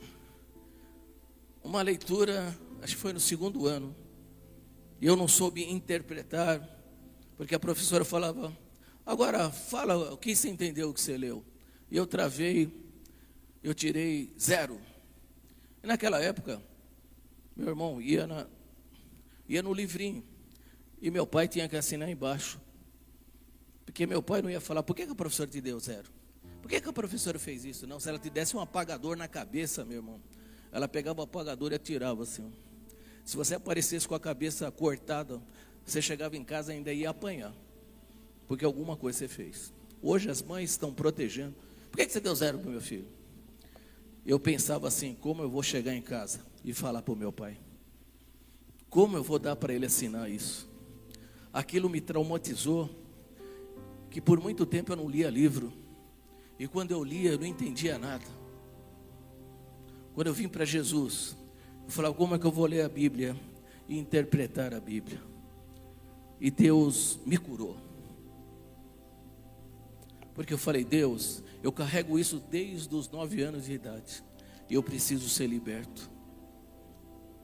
Speaker 1: uma leitura, acho que foi no segundo ano, e eu não soube interpretar, porque a professora falava, agora fala o que você entendeu o que você leu. E eu travei, eu tirei zero. E naquela época, meu irmão ia, na, ia no livrinho, e meu pai tinha que assinar embaixo. Porque meu pai não ia falar, por que, que o professor te deu zero? Por que, que a professora fez isso? Não, se ela te desse um apagador na cabeça, meu irmão, ela pegava o apagador e atirava assim. Se você aparecesse com a cabeça cortada, você chegava em casa e ainda ia apanhar. Porque alguma coisa você fez. Hoje as mães estão protegendo. Por que, que você deu zero para o meu filho? Eu pensava assim: como eu vou chegar em casa e falar para o meu pai? Como eu vou dar para ele assinar isso? Aquilo me traumatizou, que por muito tempo eu não lia livro. E quando eu lia, eu não entendia nada. Quando eu vim para Jesus, eu falava: como é que eu vou ler a Bíblia e interpretar a Bíblia? E Deus me curou. Porque eu falei: Deus, eu carrego isso desde os nove anos de idade. E eu preciso ser liberto.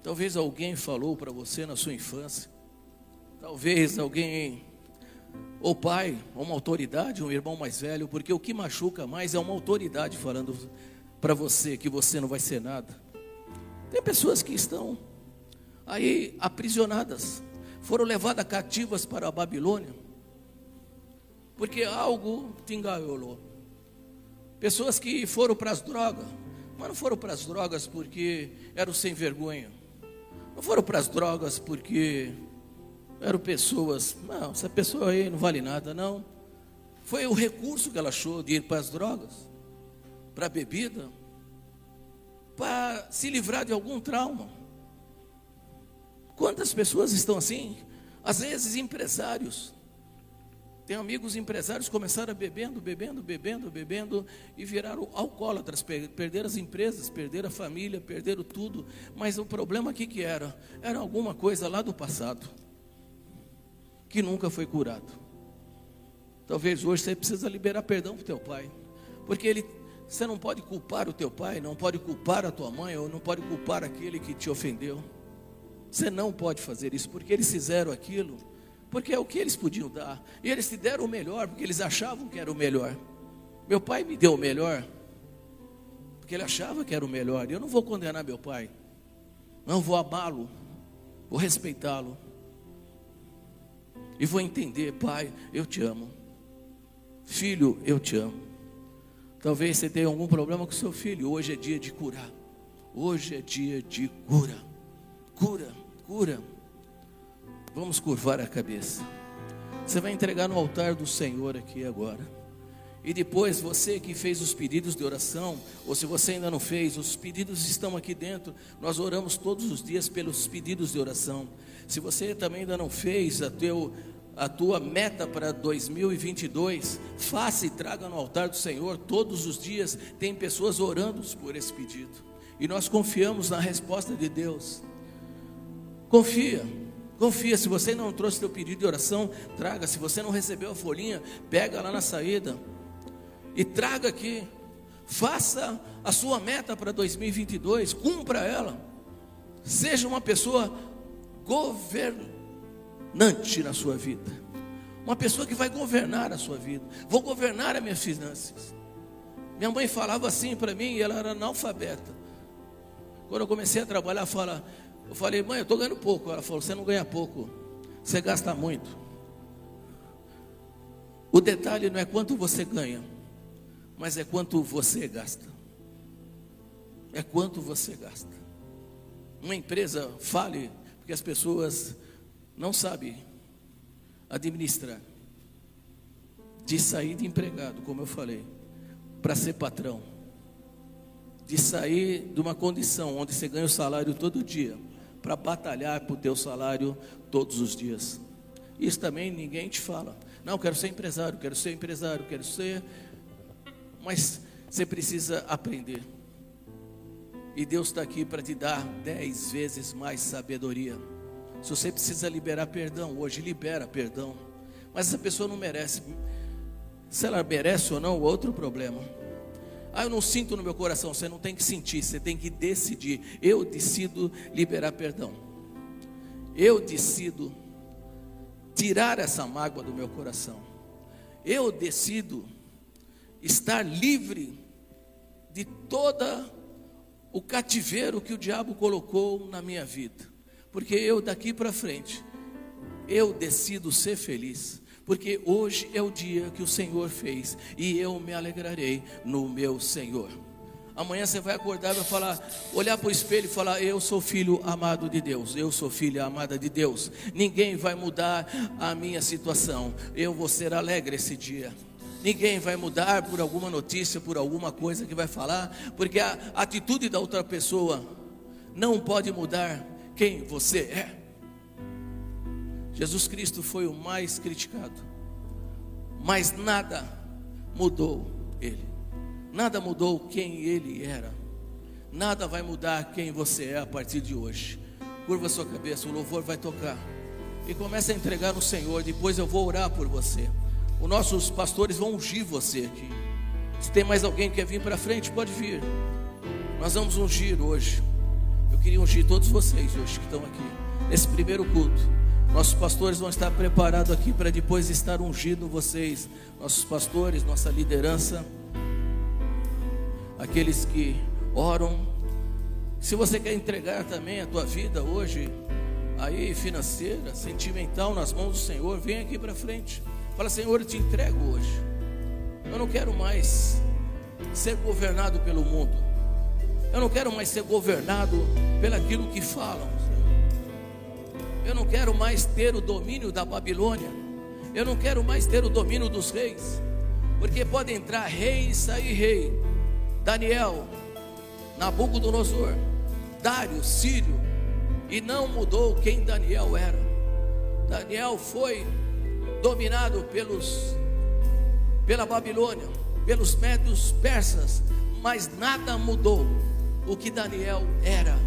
Speaker 1: Talvez alguém falou para você na sua infância. Talvez alguém ou pai, ou uma autoridade, um irmão mais velho, porque o que machuca mais é uma autoridade falando para você que você não vai ser nada. Tem pessoas que estão aí aprisionadas, foram levadas cativas para a Babilônia, porque algo te enganou. Pessoas que foram para as drogas, mas não foram para as drogas porque eram sem vergonha, não foram para as drogas porque eram pessoas, não, essa pessoa aí não vale nada, não. Foi o recurso que ela achou de ir para as drogas, para a bebida, para se livrar de algum trauma. Quantas pessoas estão assim? Às vezes empresários. Tem amigos empresários que começaram bebendo, bebendo, bebendo, bebendo e viraram alcoólatras, perderam as empresas, perderam a família, perderam tudo. Mas o problema aqui que era? Era alguma coisa lá do passado que nunca foi curado. Talvez hoje você precisa liberar perdão para o teu pai, porque ele, você não pode culpar o teu pai, não pode culpar a tua mãe, ou não pode culpar aquele que te ofendeu. Você não pode fazer isso, porque eles fizeram aquilo, porque é o que eles podiam dar. E eles te deram o melhor, porque eles achavam que era o melhor. Meu pai me deu o melhor, porque ele achava que era o melhor. Eu não vou condenar meu pai, não vou amá-lo, vou respeitá-lo. E vou entender, pai, eu te amo. Filho, eu te amo. Talvez você tenha algum problema com seu filho. Hoje é dia de curar. Hoje é dia de cura. Cura cura. Vamos curvar a cabeça. Você vai entregar no altar do Senhor aqui agora. E depois, você que fez os pedidos de oração, ou se você ainda não fez, os pedidos estão aqui dentro. Nós oramos todos os dias pelos pedidos de oração. Se você também ainda não fez a, teu, a tua meta para 2022, faça e traga no altar do Senhor. Todos os dias tem pessoas orando por esse pedido. E nós confiamos na resposta de Deus. Confia. Confia, se você não trouxe teu pedido de oração, traga. Se você não recebeu a folhinha, pega lá na saída e traga aqui. Faça a sua meta para 2022, cumpra ela. Seja uma pessoa governante na sua vida. Uma pessoa que vai governar a sua vida. Vou governar as minhas finanças. Minha mãe falava assim para mim, ela era analfabeta. Quando eu comecei a trabalhar, fala: eu falei, mãe, eu estou ganhando pouco. Ela falou, você não ganha pouco, você gasta muito. O detalhe não é quanto você ganha, mas é quanto você gasta. É quanto você gasta. Uma empresa fale, porque as pessoas não sabem administrar. De sair de empregado, como eu falei, para ser patrão. De sair de uma condição onde você ganha o salário todo dia para batalhar por teu salário todos os dias. Isso também ninguém te fala. Não, quero ser empresário, quero ser empresário, quero ser. Mas você precisa aprender. E Deus está aqui para te dar dez vezes mais sabedoria. Se você precisa liberar perdão, hoje libera perdão. Mas essa pessoa não merece. Se ela merece ou não, outro problema. Ah, eu não sinto no meu coração. Você não tem que sentir, você tem que decidir. Eu decido liberar perdão. Eu decido tirar essa mágoa do meu coração. Eu decido estar livre de toda o cativeiro que o diabo colocou na minha vida. Porque eu daqui para frente, eu decido ser feliz porque hoje é o dia que o Senhor fez e eu me alegrarei no meu Senhor. Amanhã você vai acordar e vai falar, olhar para o espelho e falar: Eu sou filho amado de Deus, eu sou filha amada de Deus. Ninguém vai mudar a minha situação. Eu vou ser alegre esse dia. Ninguém vai mudar por alguma notícia, por alguma coisa que vai falar, porque a atitude da outra pessoa não pode mudar quem você é. Jesus Cristo foi o mais criticado, mas nada mudou ele, nada mudou quem ele era, nada vai mudar quem você é a partir de hoje. Curva sua cabeça, o louvor vai tocar e comece a entregar no Senhor. Depois eu vou orar por você. Os nossos pastores vão ungir você aqui. Se tem mais alguém que quer vir para frente, pode vir. Nós vamos ungir hoje. Eu queria ungir todos vocês hoje que estão aqui, nesse primeiro culto. Nossos pastores vão estar preparados aqui para depois estar ungindo vocês. Nossos pastores, nossa liderança, aqueles que oram. Se você quer entregar também a tua vida hoje, aí financeira, sentimental, nas mãos do Senhor, vem aqui para frente. Fala, Senhor, eu te entrego hoje. Eu não quero mais ser governado pelo mundo. Eu não quero mais ser governado pelaquilo que falam. Eu não quero mais ter o domínio da Babilônia. Eu não quero mais ter o domínio dos reis. Porque pode entrar rei e sair rei. Daniel, Nabucodonosor, Dário, Sírio e não mudou quem Daniel era. Daniel foi dominado pelos pela Babilônia, pelos médios persas, mas nada mudou o que Daniel era.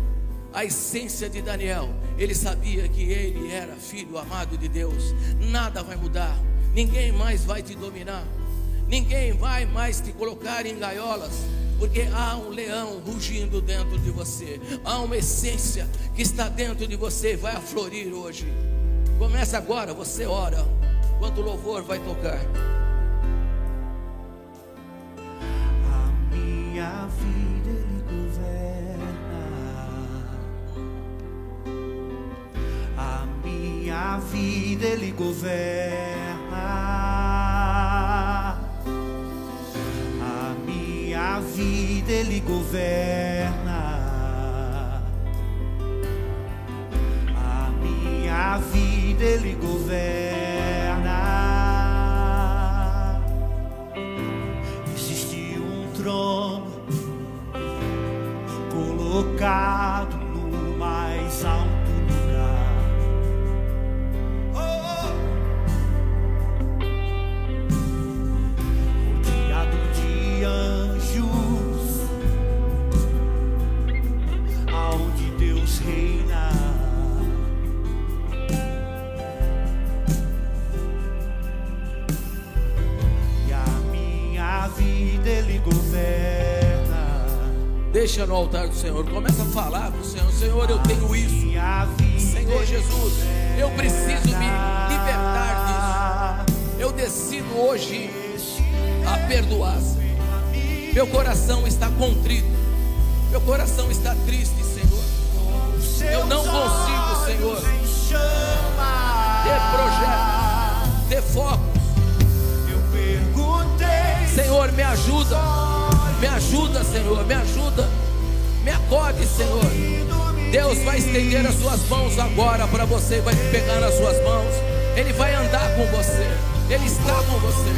Speaker 1: A essência de Daniel, ele sabia que ele era filho amado de Deus. Nada vai mudar, ninguém mais vai te dominar, ninguém vai mais te colocar em gaiolas porque há um leão rugindo dentro de você, há uma essência que está dentro de você, vai aflorir hoje. Começa agora, você ora, quando o louvor vai tocar.
Speaker 2: A minha vida minha vida ele governa. vida Ele governa. A minha vida Ele governa. Existe um trono colocado
Speaker 1: Deixa no altar do Senhor. Começa a falar para o Senhor: Senhor, eu tenho isso. Senhor Jesus, eu preciso me libertar disso. Eu decido hoje a perdoar. Meu coração está contrito. Meu coração está triste, Senhor. Eu não consigo, Senhor, ter projeto, ter foco. Senhor, me ajuda. Me ajuda, Senhor, me ajuda. Me acode, Senhor. Deus vai estender as suas mãos agora para você, vai pegar nas suas mãos. Ele vai andar com você. Ele está com você.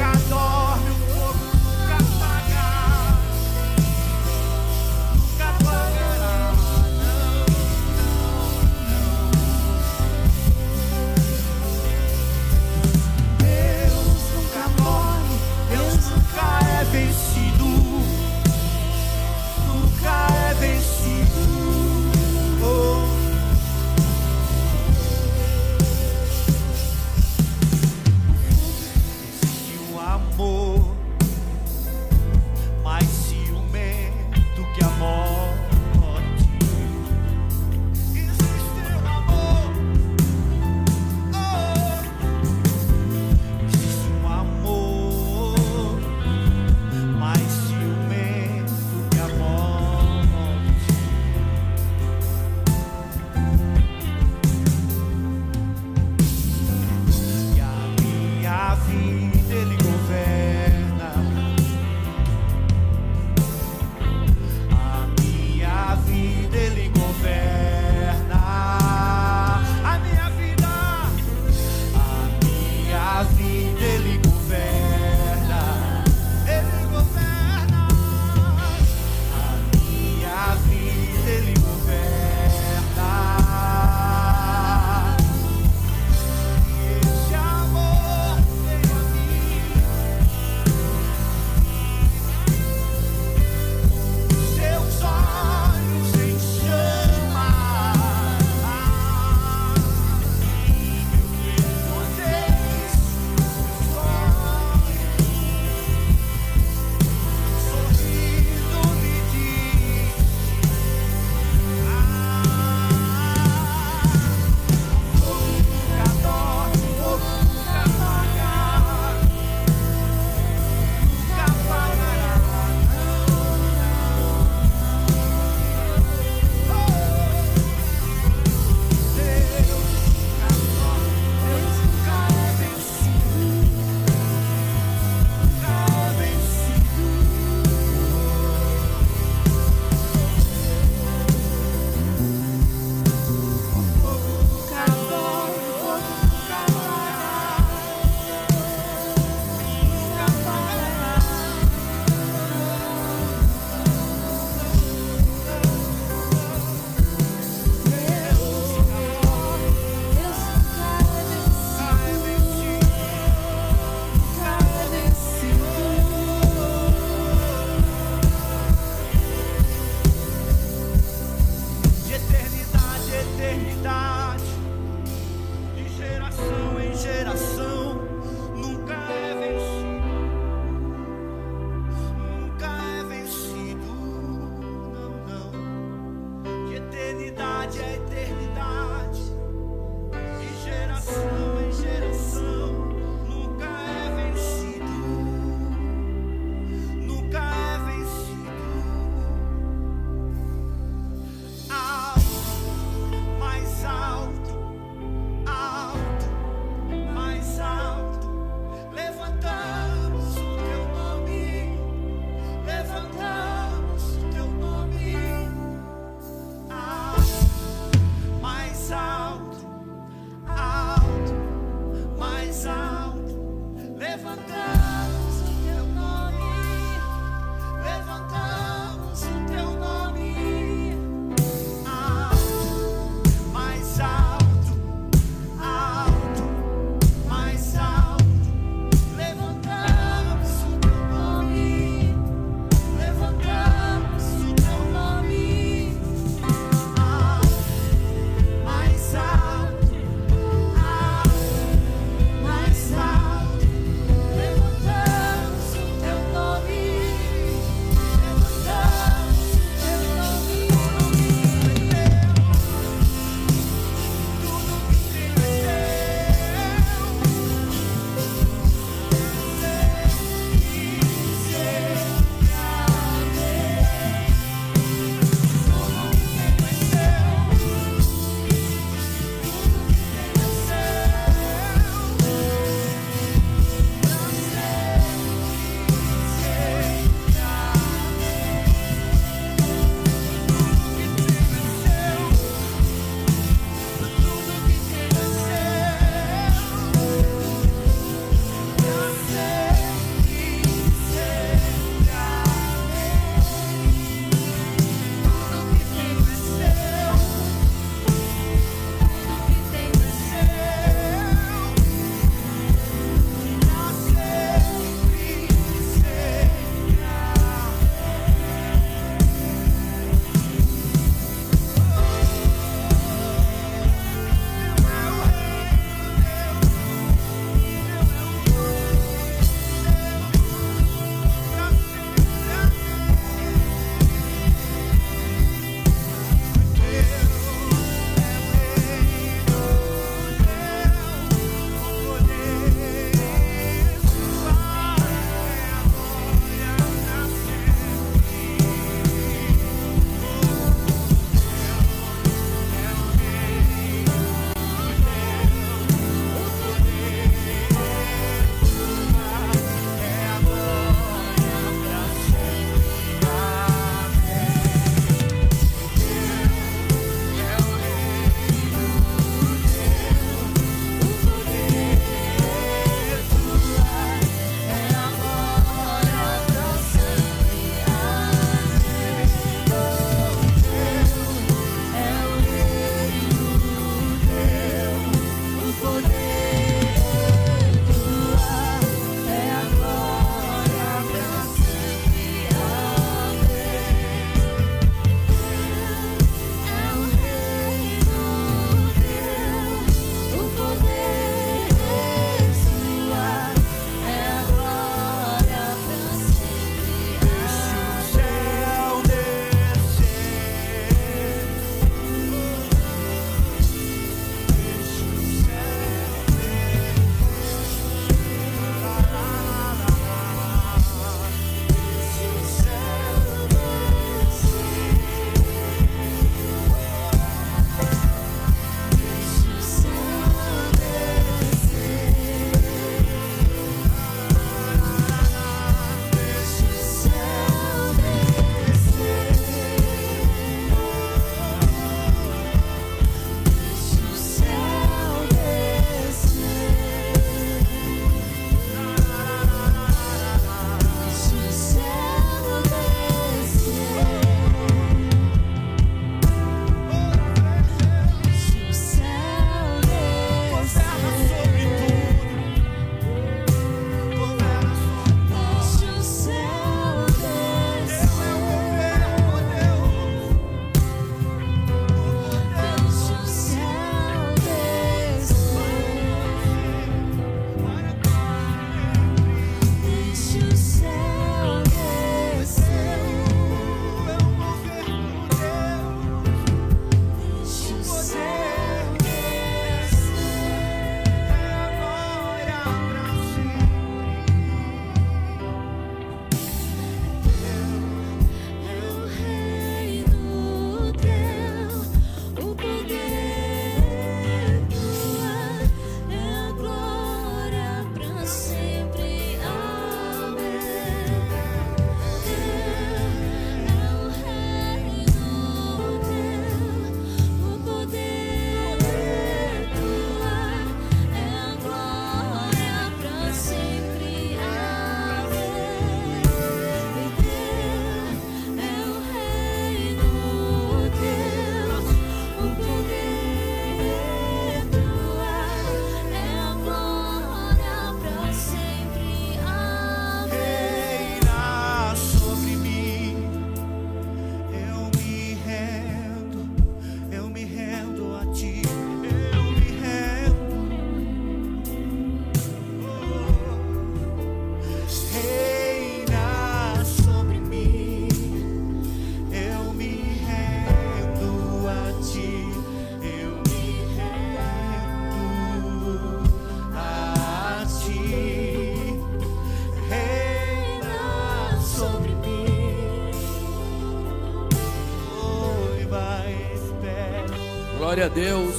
Speaker 1: Glória a Deus.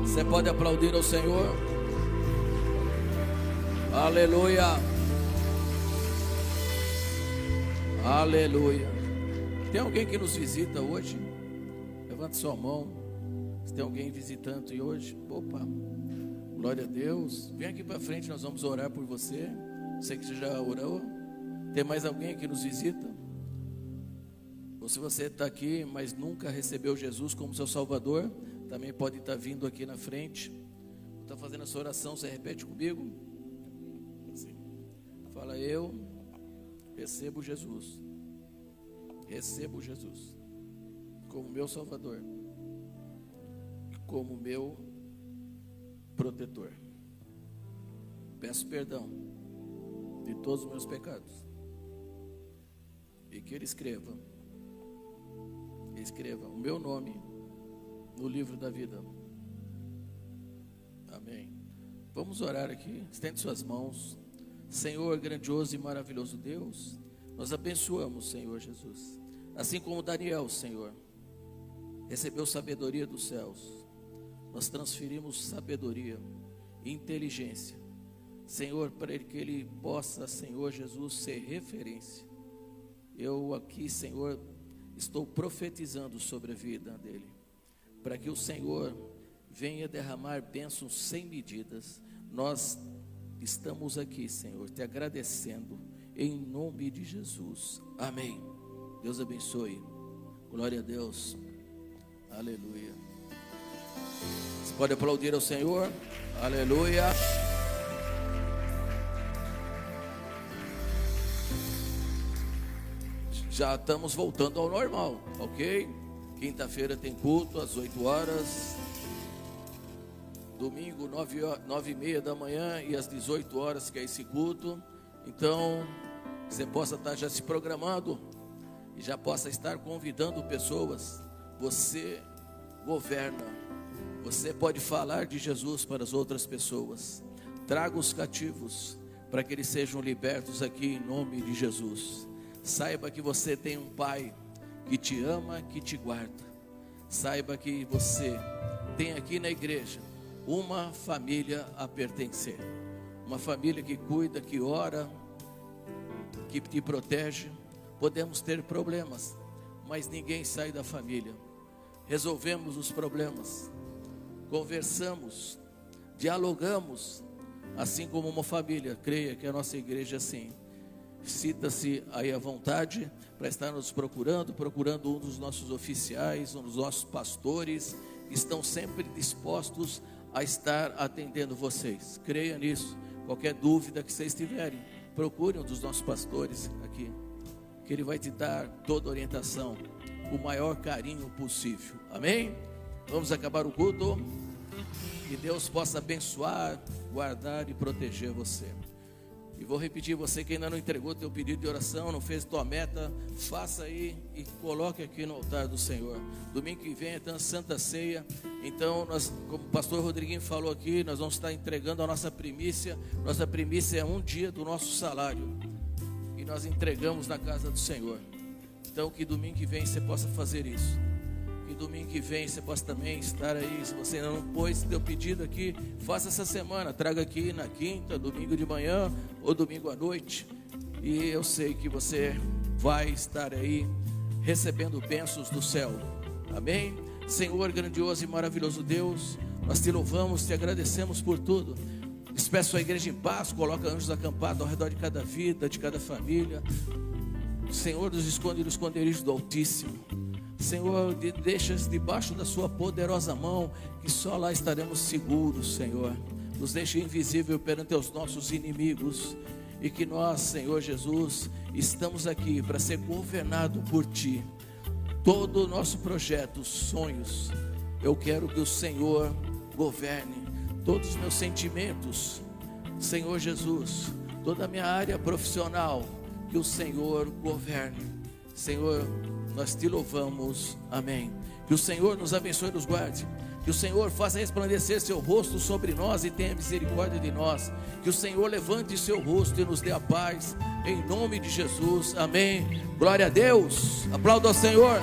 Speaker 1: Você pode aplaudir ao Senhor. Aleluia. Aleluia. Tem alguém que nos visita hoje? Levante sua mão. Se tem alguém visitando hoje, opa. Glória a Deus. Vem aqui para frente, nós vamos orar por você. Sei que você já orou. Tem mais alguém que nos visita? Ou se você está aqui, mas nunca recebeu Jesus como seu Salvador, também pode estar tá vindo aqui na frente. Está fazendo essa oração, você repete comigo? Fala, eu recebo Jesus. Recebo Jesus como meu Salvador e como meu protetor. Peço perdão de todos os meus pecados e que Ele escreva escreva o meu nome no livro da vida. Amém. Vamos orar aqui. Estende suas mãos. Senhor, grandioso e maravilhoso Deus, nós abençoamos, Senhor Jesus. Assim como Daniel, Senhor, recebeu sabedoria dos céus, nós transferimos sabedoria e inteligência, Senhor, para que ele possa, Senhor Jesus, ser referência. Eu aqui, Senhor, estou profetizando sobre a vida dele, para que o Senhor venha derramar bênçãos sem medidas. Nós estamos aqui, Senhor, te agradecendo em nome de Jesus. Amém. Deus abençoe. Glória a Deus. Aleluia. Você pode aplaudir ao Senhor. Aleluia. Já estamos voltando ao normal, ok? Quinta-feira tem culto às 8 horas. Domingo, 9, 9 e meia da manhã e às 18 horas, que é esse culto. Então, você possa estar já se programando e já possa estar convidando pessoas. Você governa. Você pode falar de Jesus para as outras pessoas. Traga os cativos para que eles sejam libertos aqui em nome de Jesus. Saiba que você tem um Pai que te ama, que te guarda. Saiba que você tem aqui na igreja uma família a pertencer. Uma família que cuida, que ora, que te protege. Podemos ter problemas, mas ninguém sai da família. Resolvemos os problemas, conversamos, dialogamos, assim como uma família. Creia que a nossa igreja é assim. Cita-se aí à vontade para estar nos procurando, procurando um dos nossos oficiais, um dos nossos pastores, que estão sempre dispostos a estar atendendo vocês. Creia nisso. Qualquer dúvida que vocês tiverem, procure um dos nossos pastores aqui, que ele vai te dar toda a orientação, o maior carinho possível. Amém? Vamos acabar o culto. Que Deus possa abençoar, guardar e proteger você. Vou repetir, você que ainda não entregou teu pedido de oração, não fez tua meta, faça aí e coloque aqui no altar do Senhor. Domingo que vem é então Santa Ceia. Então, nós, como o pastor Rodriguinho falou aqui, nós vamos estar entregando a nossa primícia. Nossa primícia é um dia do nosso salário. E nós entregamos na casa do Senhor. Então, que domingo que vem você possa fazer isso domingo que vem você possa também estar aí. Se você não pôs seu pedido aqui, faça essa semana. Traga aqui na quinta, domingo de manhã ou domingo à noite. E eu sei que você vai estar aí recebendo bênçãos do céu. Amém? Senhor grandioso e maravilhoso Deus, nós te louvamos, te agradecemos por tudo. Despeço a igreja em paz, coloca anjos acampados ao redor de cada vida, de cada família. Senhor, nos esconde no do Altíssimo. Senhor, deixa debaixo da Sua poderosa mão, que só lá estaremos seguros, Senhor. Nos deixe invisível perante os nossos inimigos. E que nós, Senhor Jesus, estamos aqui para ser governado por Ti. Todo o nosso projeto, sonhos, eu quero que o Senhor governe. Todos os meus sentimentos, Senhor Jesus, toda a minha área profissional, que o Senhor governe. Senhor, nós te louvamos. Amém. Que o Senhor nos abençoe e nos guarde. Que o Senhor faça resplandecer seu rosto sobre nós e tenha misericórdia de nós. Que o Senhor levante seu rosto e nos dê a paz. Em nome de Jesus. Amém. Glória a Deus. Aplauda ao Senhor.